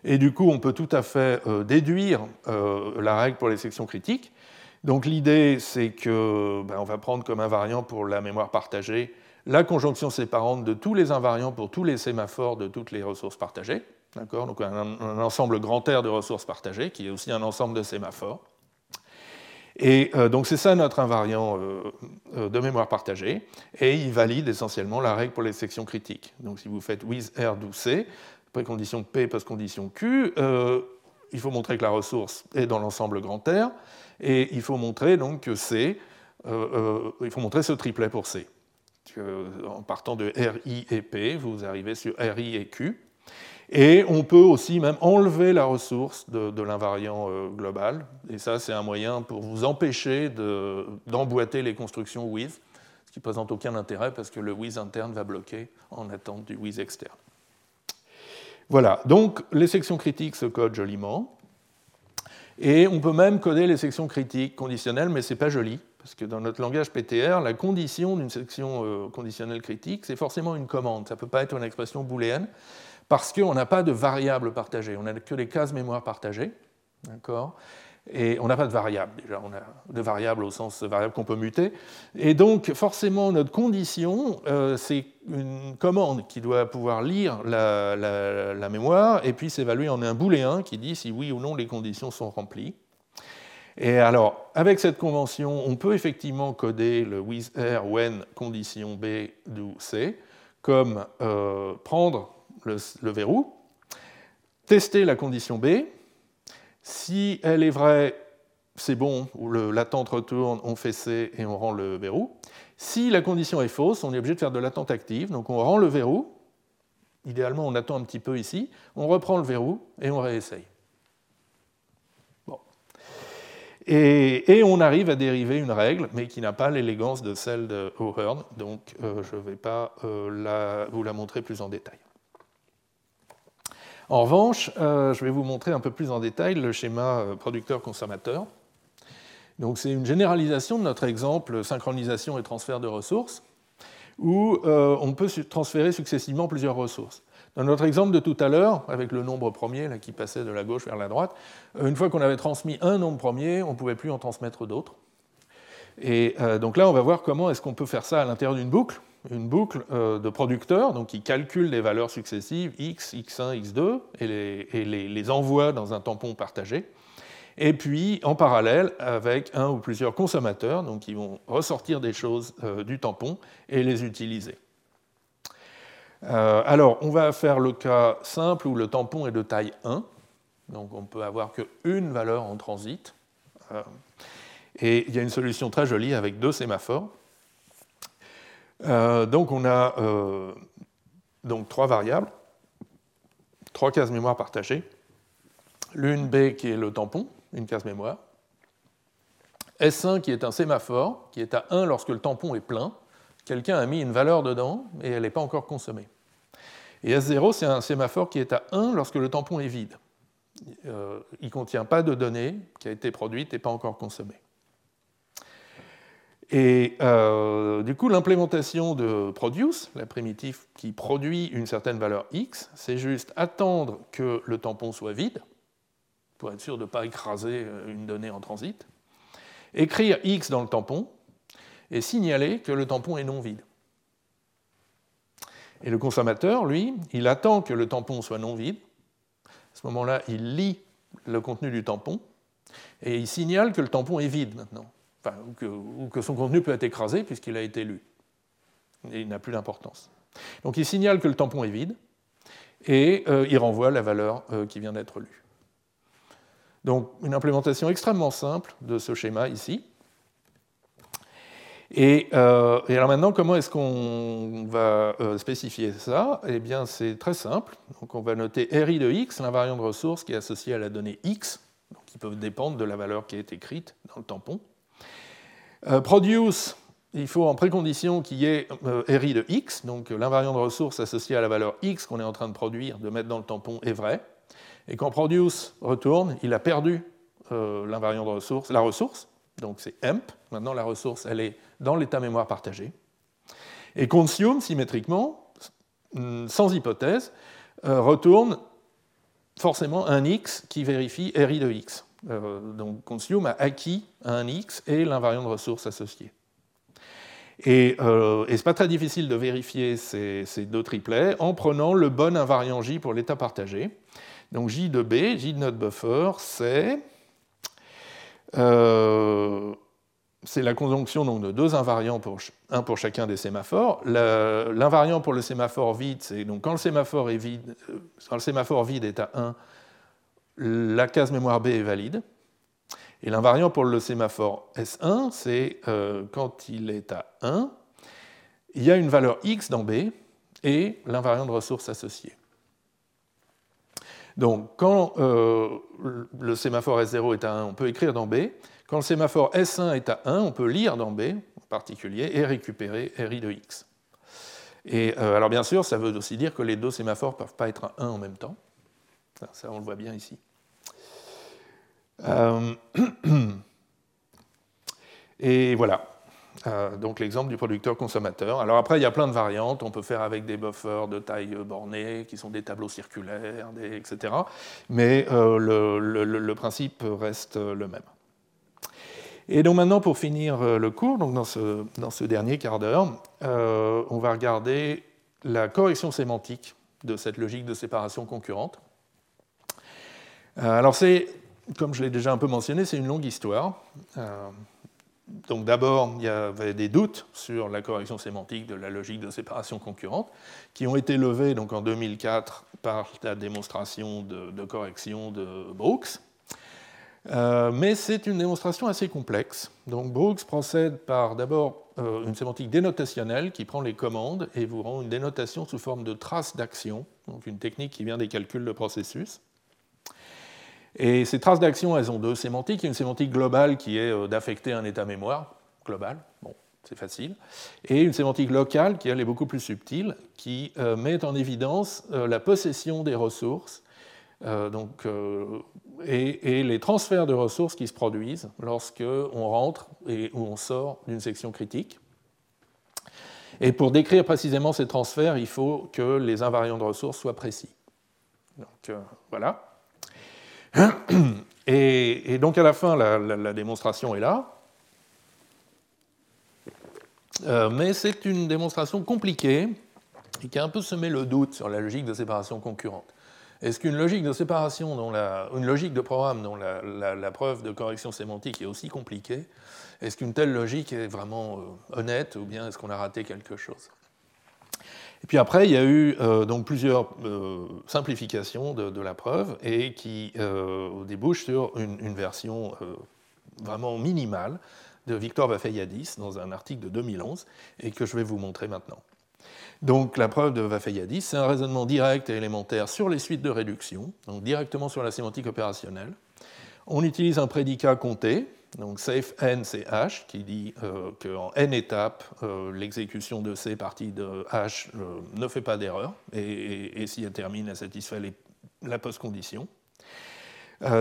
Et du coup, on peut tout à fait euh, déduire euh, la règle pour les sections critiques. Donc l'idée, c'est que ben, on va prendre comme invariant pour la mémoire partagée la conjonction séparante de tous les invariants pour tous les sémaphores de toutes les ressources partagées. Donc un, ensemble grand R de ressources partagées, qui est aussi un ensemble de sémaphores. Et euh, donc c'est ça notre invariant de mémoire partagée, et il valide essentiellement la règle pour les sections critiques. Donc si vous faites with R do C, précondition P, post-condition Q, il faut montrer que la ressource est dans l'ensemble grand R, et il faut montrer donc C, il faut montrer ce triplet pour C. en partant de RI et P, vous arrivez sur RI et Q. Et on peut aussi même enlever la ressource de, l'invariant euh, global. Et ça, c'est un moyen pour vous empêcher d'emboîter les constructions with, ce qui présente aucun intérêt parce que le with interne va bloquer en attente du with externe. Voilà, donc les sections critiques se codent joliment. Et on peut même coder les sections critiques conditionnelles, mais ce n'est pas joli, parce que dans notre langage PTR, la condition d'une section euh, conditionnelle critique, c'est forcément une commande. Ça ne peut pas être une expression booléenne parce qu'on n'a pas de variables partagées, on n'a que des cases mémoire partagées, d'accord? Et on n'a pas de variables, déjà, on a de variables au sens de variables qu'on peut muter. Et donc, forcément, notre condition, euh, c'est une commande qui doit pouvoir lire la, mémoire et puis s'évaluer en un booléen qui dit si oui ou non les conditions sont remplies. Et alors, avec cette convention, on peut effectivement coder le with R when condition B do C comme euh, prendre le, verrou, tester la condition B. Si elle est vraie, c'est bon, l'attente retourne, on fait C et on rend le verrou. Si la condition est fausse, on est obligé de faire de l'attente active, donc on rend le verrou. Idéalement, on attend un petit peu ici, on reprend le verrou et on réessaye. Bon. Et, on arrive à dériver une règle, mais qui n'a pas l'élégance de celle de O'Hearn, donc euh, je ne vais pas euh, vous la montrer plus en détail. En revanche, euh, je vais vous montrer un peu plus en détail le schéma euh, producteur-consommateur. Donc c'est une généralisation de notre exemple synchronisation et transfert de ressources, où euh, on peut transférer successivement plusieurs ressources. Dans notre exemple de tout à l'heure, avec le nombre premier qui passait de la gauche vers la droite, une fois qu'on avait transmis un nombre premier, on ne pouvait plus en transmettre d'autres. Et donc là, on va voir comment est-ce qu'on peut faire ça à l'intérieur d'une boucle une boucle euh, de producteurs qui calcule des valeurs successives x, x1, x2 et, les, les, envoie dans un tampon partagé. Et puis en parallèle avec un ou plusieurs consommateurs donc qui vont ressortir des choses euh, du tampon et les utiliser. Euh, alors on va faire le cas simple où le tampon est de taille 1, donc on peut avoir qu'une valeur en transit. et il y a une solution très jolie avec deux sémaphores. Euh, donc on a euh, donc trois variables, trois cases mémoire partagées. L'une B qui est le tampon, une case mémoire. S1 qui est un sémaphore, qui est à 1 lorsque le tampon est plein. Quelqu'un a mis une valeur dedans et elle n'est pas encore consommée. Et S0, c'est un sémaphore qui est à 1 lorsque le tampon est vide. Euh, il ne contient pas de données qui a été produite et pas encore consommée. Et euh, du coup, l'implémentation de produce, la primitive qui produit une certaine valeur x, c'est juste attendre que le tampon soit vide, pour être sûr de ne pas écraser euh, une donnée en transit, écrire x dans le tampon, et signaler que le tampon est non vide. Et le consommateur, lui, il attend que le tampon soit non vide. À ce moment-là, il lit le contenu du tampon, et il signale que le tampon est vide maintenant ou, que, son contenu peut être écrasé puisqu'il a été lu. Il n'a plus d'importance. Donc il signale que le tampon est vide et euh, il renvoie la valeur euh, qui vient d'être lue. Donc une implémentation extrêmement simple de ce schéma ici. Et, euh, alors maintenant, comment est-ce qu'on va spécifier ça? Eh bien, c'est très simple. Donc on va noter RI de x, l'invariant de ressources qui est associé à la donnée x, donc qui peut dépendre de la valeur qui est écrite dans le tampon. Euh, produce, il faut en précondition qu'il y ait euh, RI de x, donc l'invariant de ressources associé à la valeur x qu'on est en train de produire, de mettre dans le tampon est vrai. Et quand produce retourne, il a perdu euh, l'invariant de ressources, la ressource, donc c'est emp. Maintenant, la ressource, elle est dans l'état mémoire partagé. Et consume, symétriquement, mm, sans hypothèse, retourne forcément un x qui vérifie RI de x. Euh, donc consume a acquis un x et l'invariant de ressources associé. Et, euh, et ce n'est pas très difficile de vérifier ces, deux triplets en prenant le bon invariant J pour l'état partagé. Donc J de B, J de notre buffer, c'est euh, la conjonction donc, de deux invariants, pour, un pour chacun des sémaphores. L'invariant pour le sémaphore vide, c'est donc quand le euh, quand le sémaphore vide est à 1, la case mémoire B est valide. Et l'invariant pour le sémaphore S1, c'est euh, quand il est à 1, il y a une valeur x dans B et l'invariant de ressources associé. Donc quand euh, le sémaphore S0 est à 1, on peut écrire dans B. Quand le sémaphore S1 est à 1, on peut lire dans B en particulier et récupérer RI de x. Et euh, alors bien sûr, ça veut aussi dire que les deux sémaphores ne peuvent pas être à 1 en même temps. ça on le voit bien ici. Euh, et voilà. Euh, donc l'exemple du producteur-consommateur. Alors après, il y a plein de variantes. On peut faire avec des buffers de taille bornée, qui sont des tableaux circulaires, etc. Mais euh, le, principe reste le même. Et donc maintenant, pour finir le cours, donc dans, ce, dans ce dernier quart d'heure, on va regarder la correction sémantique de cette logique de séparation concurrente. alors c'est comme je l'ai déjà un peu mentionné, c'est une longue histoire. Euh, donc d'abord, il y avait des doutes sur la correction sémantique de la logique de séparation concurrente, qui ont été levés donc, en 2004 par la démonstration de, correction de Brooks. Euh, mais c'est une démonstration assez complexe. Donc Brooks procède par d'abord euh, une sémantique dénotationnelle qui prend les commandes et vous rend une dénotation sous forme de traces d'action, donc une technique qui vient des calculs de processus. Et ces traces d'action, elles ont deux sémantiques. Il y a une sémantique globale qui est euh, d'affecter un état mémoire global. Bon, c'est facile. Et une sémantique locale qui, elle, est beaucoup plus subtile, qui euh, met en évidence euh, la possession des ressources donc, et, les transferts de ressources qui se produisent lorsque on rentre et ou on sort d'une section critique. Et pour décrire précisément ces transferts, il faut que les invariants de ressources soient précis. Donc voilà. Et, donc à la fin, la, démonstration est là. Euh, mais c'est une démonstration compliquée et qui a un peu semé le doute sur la logique de séparation concurrente. Est-ce qu'une logique de séparation, dont une logique de programme dont la, preuve de correction sémantique est aussi compliquée, est-ce qu'une telle logique est vraiment euh, honnête ou bien est-ce qu'on a raté quelque chose? Et puis après, il y a eu euh, donc plusieurs euh, simplifications de, la preuve et qui euh, débouchent sur une, version vraiment minimale de Victor Vafeyadis dans un article de 2011 et que je vais vous montrer maintenant. Donc la preuve de Vafeyadis, c'est un raisonnement direct et élémentaire sur les suites de réduction, donc directement sur la sémantique opérationnelle. On utilise un prédicat compté, donc safe n, c'est h, qui dit euh, qu'en n étapes, euh, l'exécution de c partie de h euh, ne fait pas d'erreur, et, si elle termine, elle satisfait la post-condition.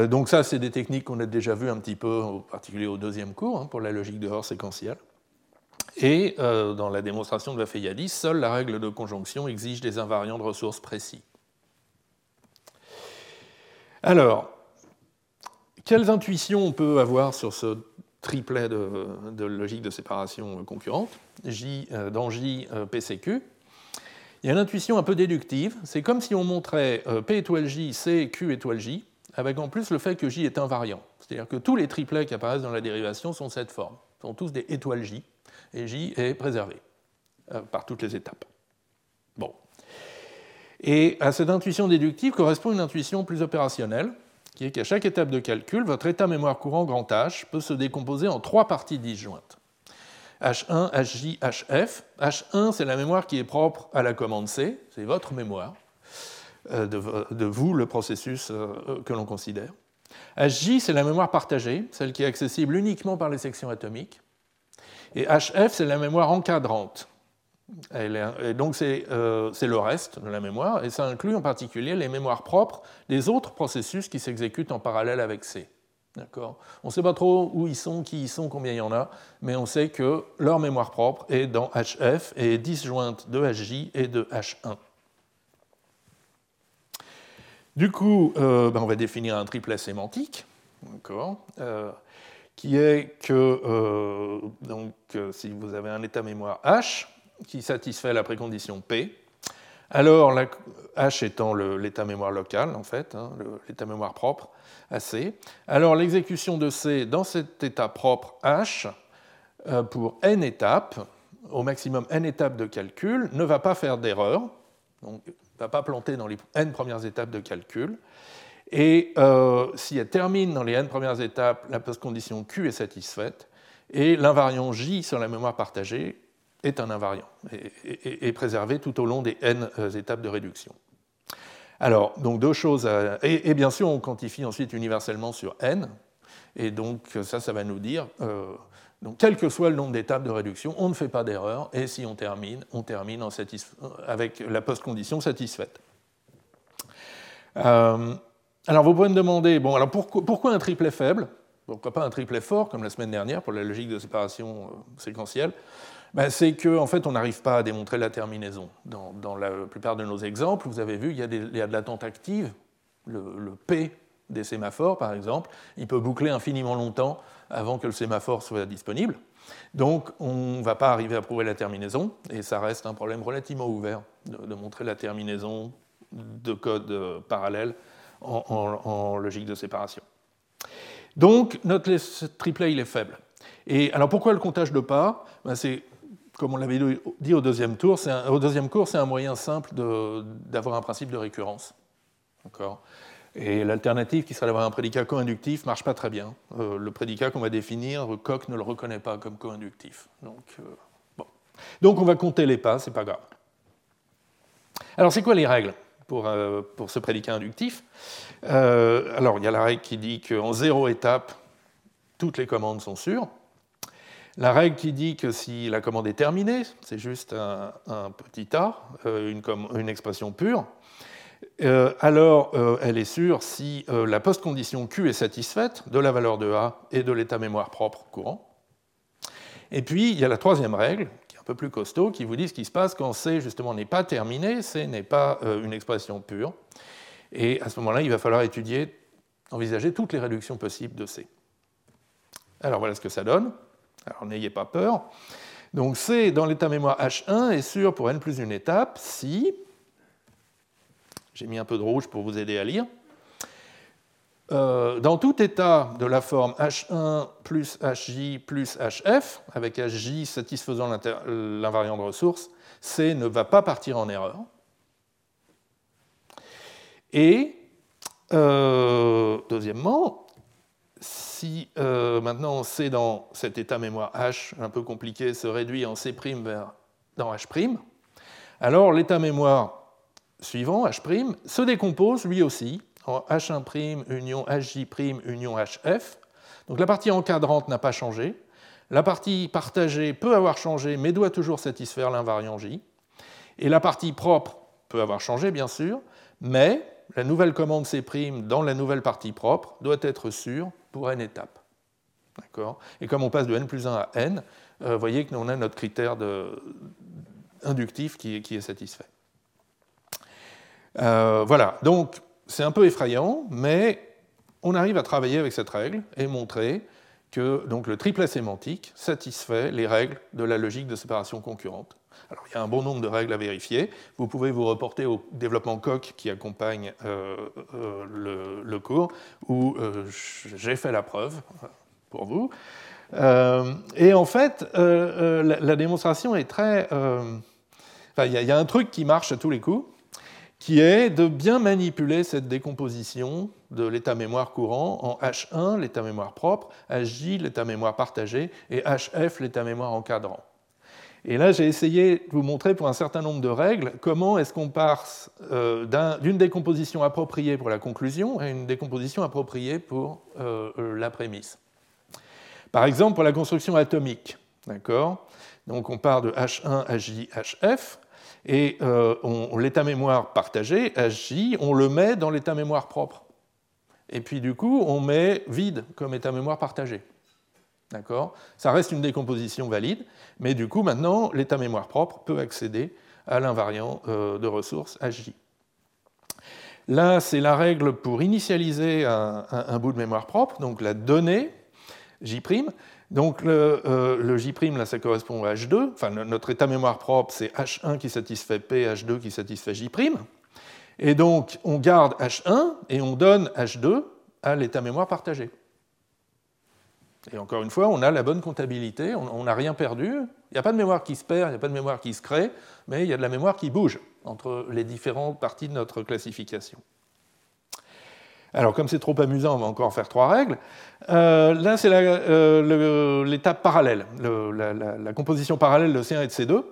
donc ça, c'est des techniques qu'on a déjà vues un petit peu, en particulier au deuxième cours, hein, pour la logique de Hors séquentielle. Et dans la démonstration de Vafeyadis, seule la règle de conjonction exige des invariants de ressources précis. Alors, quelles intuitions on peut avoir sur ce triplet de, logique de séparation concurrente, J, euh, dans J, euh, PCQ Il y a une intuition un peu déductive. C'est comme si on montrait euh, P étoile J, C, Q étoile J, avec en plus le fait que J est invariant. C'est-à-dire que tous les triplets qui apparaissent dans la dérivation sont cette forme, sont tous des étoiles J, et J est préservé par toutes les étapes. Bon. Et à cette intuition déductive correspond une intuition plus opérationnelle, qui est qu'à chaque étape de calcul, votre état mémoire courant grand H peut se décomposer en trois parties disjointes. H1, HJ, HF. H1, c'est la mémoire qui est propre à la commande C, c'est votre mémoire, euh, de, vous, le processus euh, que l'on considère. HJ, c'est la mémoire partagée, celle qui est accessible uniquement par les sections atomiques. Et HF, c'est la mémoire encadrante, et donc euh, c'est le reste de la mémoire, et ça inclut en particulier les mémoires propres des autres processus qui s'exécutent en parallèle avec C. On ne sait pas trop où ils sont, qui ils sont, combien il y en a, mais on sait que leur mémoire propre est dans HF et est disjointe de HJ et de H1. Du coup, euh, ben, on va définir un triplet sémantique, euh, qui est que donc, si vous avez un état mémoire H qui satisfait la précondition P, alors H étant l'état mémoire local, en fait, hein, l'état mémoire propre à C, alors l'exécution de C dans cet état propre H pour n étapes, au maximum n étapes de calcul, ne va pas faire d'erreur, donc ne va pas planter dans les n premières étapes de calcul. Et euh, si elle termine dans les n premières étapes, la postcondition Q est satisfaite, et l'invariant J sur la mémoire partagée est un invariant, et, préservé tout au long des n euh, étapes de réduction. Alors, donc deux choses. et, bien sûr, on quantifie ensuite universellement sur n, et donc ça, ça va nous dire euh, quel que soit le nombre d'étapes de réduction, on ne fait pas d'erreur, et si on termine, on termine avec la post-condition satisfaite. Euh, alors, vous pouvez me demander, bon, alors pourquoi, un triplet faible? Pourquoi pas un triplet fort, comme la semaine dernière, pour la logique de séparation séquentielle? Ben, C'est qu'en en fait, on n'arrive pas à démontrer la terminaison. Dans, la plupart de nos exemples, vous avez vu, il y a, de l'attente active, le, P des sémaphores, par exemple, il peut boucler infiniment longtemps avant que le sémaphore soit disponible. Donc on ne va pas arriver à prouver la terminaison, et ça reste un problème relativement ouvert de, montrer la terminaison de code euh, parallèle en, logique de séparation. Donc notre triplet il est faible. Et alors pourquoi le comptage de pas? Ben, C'est comme on l'avait dit au deuxième tour, au deuxième cours, c'est un moyen simple d'avoir un principe de récurrence. Et l'alternative, qui serait d'avoir un prédicat co-inductif, ne marche pas très bien. Euh, le prédicat qu'on va définir, Coq ne le reconnaît pas comme co-inductif. Donc, euh, bon. Donc on va compter les pas, c'est pas grave. Alors c'est quoi les règles pour, euh, pour ce prédicat inductif? Alors il y a la règle qui dit qu'en zéro étape, toutes les commandes sont sûres. La règle qui dit que si la commande est terminée, c'est juste un, petit A, une, une expression pure, euh, alors euh, elle est sûre si euh, la post-condition Q est satisfaite de la valeur de A et de l'état mémoire propre courant. Et puis il y a la troisième règle, qui est un peu plus costaud, qui vous dit ce qui se passe quand C justement n'est pas terminé, C n'est pas une expression pure. Et à ce moment-là, il va falloir étudier, envisager toutes les réductions possibles de C. Alors voilà ce que ça donne. Alors n'ayez pas peur. Donc C dans l'état mémoire H1 est sûr pour n plus une étape si j'ai mis un peu de rouge pour vous aider à lire. Euh, dans tout état de la forme H1 plus HJ plus HF, avec HJ satisfaisant l'invariant de ressources, C ne va pas partir en erreur. Et, euh, deuxièmement, si euh, maintenant C dans cet état mémoire H un peu compliqué se réduit en C' vers dans H', alors l'état mémoire suivant, H', se décompose lui aussi en H1' union HJ' union HF. Donc la partie encadrante n'a pas changé. La partie partagée peut avoir changé, mais doit toujours satisfaire l'invariant J. Et la partie propre peut avoir changé, bien sûr, mais la nouvelle commande C' dans la nouvelle partie propre doit être sûre pour n étapes. Et comme on passe de n plus 1 à n, vous euh, voyez qu'on a notre critère inductif qui est satisfait. Euh, voilà, donc c'est un peu effrayant, mais on arrive à travailler avec cette règle et montrer que donc, le triplet sémantique satisfait les règles de la logique de séparation concurrente. Alors, il y a un bon nombre de règles à vérifier. Vous pouvez vous reporter au développement Coq qui accompagne euh, euh, le, cours, où j'ai fait la preuve pour vous. et en fait, la, démonstration est très... il y, a un truc qui marche à tous les coups, qui est de bien manipuler cette décomposition de l'état mémoire courant en H1, l'état mémoire propre, HJ, l'état mémoire partagé, et HF, l'état mémoire encadrant. Et là, j'ai essayé de vous montrer pour un certain nombre de règles comment est-ce qu'on passe euh, d'une décomposition appropriée pour la conclusion à une décomposition appropriée pour euh, la prémisse. Par exemple, pour la construction atomique, d'accord? Donc on part de H1, HJ, HF, et euh, l'état mémoire partagé, HJ, on le met dans l'état mémoire propre. Et puis du coup, on met vide comme état mémoire partagé. D'accord? Ça reste une décomposition valide, mais du coup, maintenant, l'état mémoire propre peut accéder à l'invariant euh, de ressources HJ. Là, c'est la règle pour initialiser un, bout de mémoire propre, donc la donnée J'. Donc le, le, J', là, ça correspond à H2. Enfin, notre état mémoire propre, c'est H1 qui satisfait P, H2 qui satisfait J'. Et donc, on garde H1 et on donne H2 à l'état mémoire partagé. Et encore une fois, on a la bonne comptabilité, on n'a rien perdu. Il n'y a pas de mémoire qui se perd, il n'y a pas de mémoire qui se crée, mais il y a de la mémoire qui bouge entre les différentes parties de notre classification. Alors, comme c'est trop amusant, on va encore faire trois règles. Euh, là, c'est euh, l'étape parallèle, la, composition parallèle de C1 et de C2.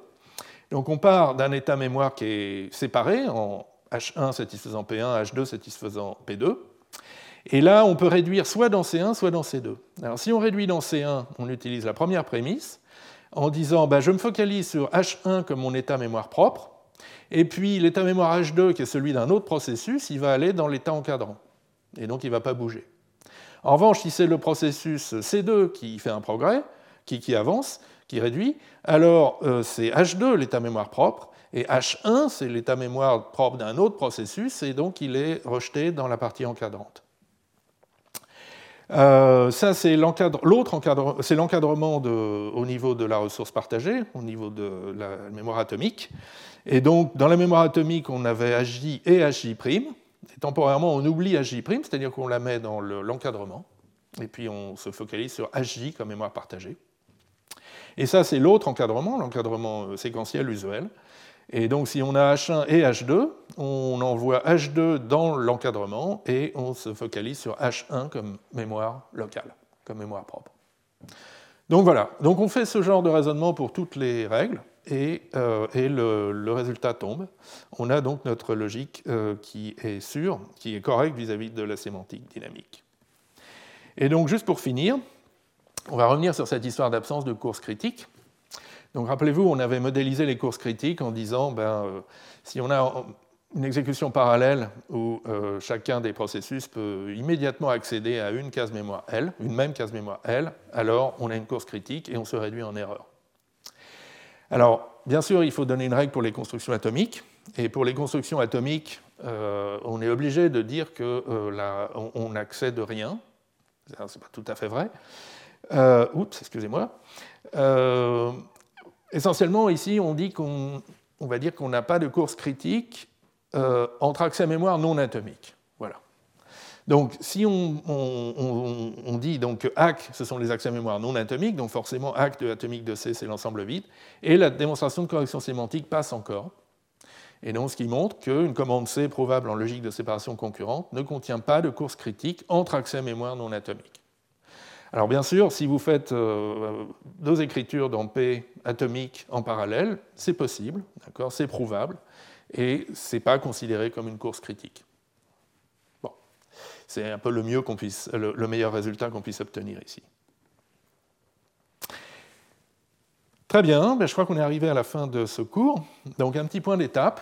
Donc, on part d'un état mémoire qui est séparé en H1 satisfaisant P1, H2 satisfaisant P2. Et là, on peut réduire soit dans C1, soit dans C2. Alors, si on réduit dans C1, on utilise la première prémisse en disant bah, je me focalise sur H1 comme mon état mémoire propre, et puis l'état mémoire H2, qui est celui d'un autre processus, il va aller dans l'état encadrant. Et donc, il ne va pas bouger. En revanche, si c'est le processus C2 qui fait un progrès, qui, avance, qui réduit, alors euh, c'est H2 l'état mémoire propre, et H1, c'est l'état mémoire propre d'un autre processus, et donc il est rejeté dans la partie encadrante. Euh, ça, c'est l'encadrement au niveau de la ressource partagée, au niveau de la mémoire atomique. Et donc, dans la mémoire atomique, on avait HJ et HJ'. Temporairement, on oublie HJ', c'est-à-dire qu'on la met dans l'encadrement. et puis, on se focalise sur HJ comme mémoire partagée. Et ça, c'est l'autre encadrement, l'encadrement euh, séquentiel usuel. Et donc si on a H1 et H2, on envoie H2 dans l'encadrement et on se focalise sur H1 comme mémoire locale, comme mémoire propre. Donc voilà, donc on fait ce genre de raisonnement pour toutes les règles et, euh, le, résultat tombe. On a donc notre logique euh, qui est sûre, qui est correcte vis-à-vis -vis de la sémantique dynamique. Et donc juste pour finir, on va revenir sur cette histoire d'absence de course critique. Donc rappelez-vous, on avait modélisé les courses critiques en disant, ben, euh, si on a une exécution parallèle où chacun des processus peut immédiatement accéder à une case mémoire L, une même case mémoire L, alors on a une course critique et on se réduit en erreur. Alors, bien sûr, il faut donner une règle pour les constructions atomiques. Et pour les constructions atomiques, euh, on est obligé de dire qu'on n'accède rien. Ce n'est pas tout à fait vrai. oups, excusez-moi essentiellement, ici, on dit qu'on va dire qu'on n'a pas de course critique euh, entre accès mémoire non atomique. Donc, si on, dit donc que ACK, ce sont les accès mémoire non atomiques, donc forcément ACK de atomique de C, c'est l'ensemble vide, et la démonstration de correction sémantique passe encore. Et donc, ce qui montre qu'une commande C prouvable en logique de séparation concurrente ne contient pas de course critique entre accès mémoire non atomique. Alors bien sûr, si vous faites euh, deux écritures dans P atomique en parallèle, c'est possible, c'est prouvable, et ce n'est pas considéré comme une course critique. C'est un peu le, mieux puisse, le, meilleur résultat qu'on puisse obtenir ici. Très bien, ben, je crois qu'on est arrivé à la fin de ce cours. Donc un petit point d'étape.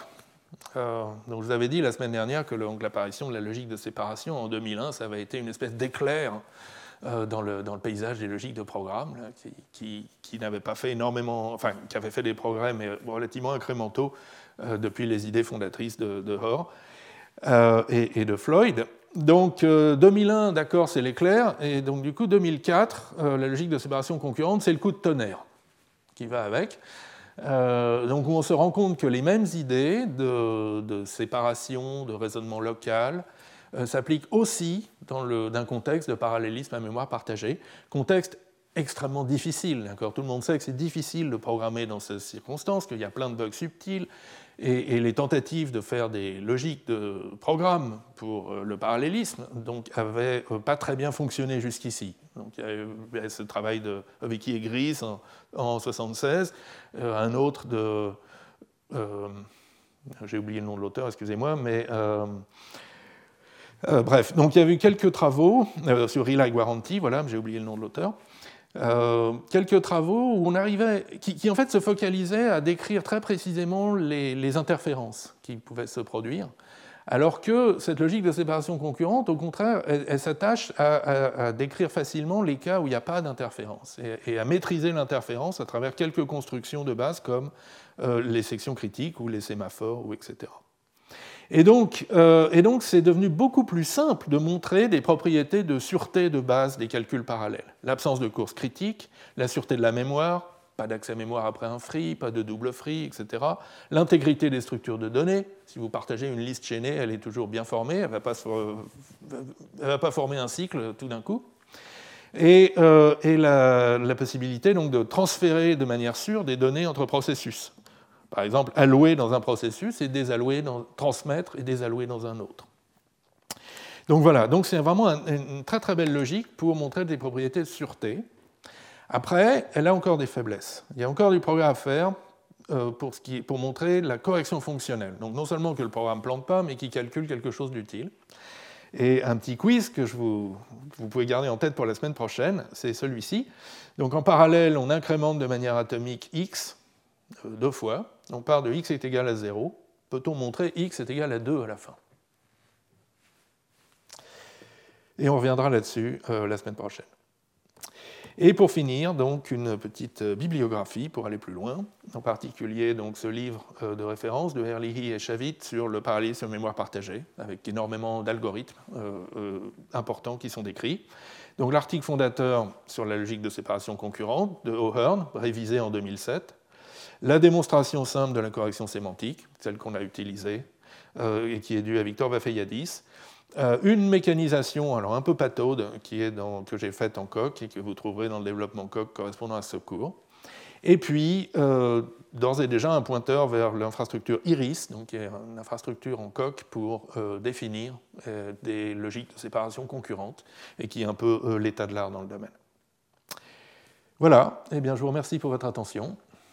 Euh, je vous avais dit la semaine dernière que l'apparition de la logique de séparation en 2001, ça avait été une espèce d'éclair euh, dans le, paysage des logiques de programme, qui, n'avait pas fait énormément, enfin, qui avait fait des progrès, mais relativement incrémentaux euh, depuis les idées fondatrices de, de Hoare et, de Floyd. Donc 2001, d'accord, c'est l'éclair, et donc du coup 2004, la logique de séparation concurrente, c'est le coup de tonnerre qui va avec. donc on se rend compte que les mêmes idées de, séparation, de raisonnement local, euh, s'applique aussi dans un contexte de parallélisme à mémoire partagée, contexte extrêmement difficile. Tout le monde sait que c'est difficile de programmer dans ces circonstances, qu'il y a plein de bugs subtils, et, les tentatives de faire des logiques de programme pour euh, le parallélisme donc, avaient euh, pas très bien fonctionné jusqu'ici. Donc, il y a eu ce travail de Vicky et Gris en 1976, un autre de... J'ai oublié le nom de l'auteur, excusez-moi, mais... Euh, bref, donc il y a eu quelques travaux euh, sur Relay Guarantee, voilà, j'ai oublié le nom de l'auteur. Euh, quelques travaux qui, en fait se focalisaient à décrire très précisément les, interférences qui pouvaient se produire, alors que cette logique de séparation concurrente, au contraire, elle, s'attache à, décrire facilement les cas où il n'y a pas d'interférence et, à maîtriser l'interférence à travers quelques constructions de base comme les sections critiques ou les sémaphores, ou etc. Et donc, et donc, c'est devenu beaucoup plus simple de montrer des propriétés de sûreté de base des calculs parallèles. L'absence de course critique, la sûreté de la mémoire, pas d'accès mémoire après un free, pas de double free, etc. L'intégrité des structures de données. Si vous partagez une liste chaînée, elle est toujours bien formée, elle ne va, pas former un cycle tout d'un coup. Et, euh, la, possibilité donc, de transférer de manière sûre des données entre processus. Par exemple, allouer dans un processus et désallouer, dans, transmettre et désallouer dans un autre. Donc voilà, donc c'est vraiment une très très belle logique pour montrer des propriétés de sûreté. Après, elle a encore des faiblesses. Il y a encore du progrès à faire euh, pour, montrer la correction fonctionnelle. Donc non seulement que le programme ne plante pas, mais qu'il calcule quelque chose d'utile. Et un petit quiz que vous, pouvez garder en tête pour la semaine prochaine, c'est celui-ci. Donc en parallèle, on incrémente de manière atomique x euh, deux fois. On part de x est égal à 0. Peut-on montrer x est égal à 2 à la fin? Et on reviendra là-dessus euh, la semaine prochaine. Et pour finir, donc, une petite bibliographie pour aller plus loin, en particulier donc, ce livre euh, de référence de Herlihy et Chavit sur le parallélisme mémoire partagée, avec énormément d'algorithmes euh, importants qui sont décrits. Donc l'article fondateur sur la logique de séparation concurrente de O'Hearn, révisé en 2007. La démonstration simple de la correction sémantique, celle qu'on a utilisée et qui est due à Victor Vafeyadis, euh, une mécanisation, alors un peu pataude, que j'ai faite en coq et que vous trouverez dans le développement coq correspondant à ce cours. Et puis, euh, d'ores et déjà, un pointeur vers l'infrastructure IRIS, donc qui est une infrastructure en coq pour euh, définir des logiques de séparation concurrentes, et qui est un peu l'état de l'art dans le domaine. Voilà, eh bien, je vous remercie pour votre attention.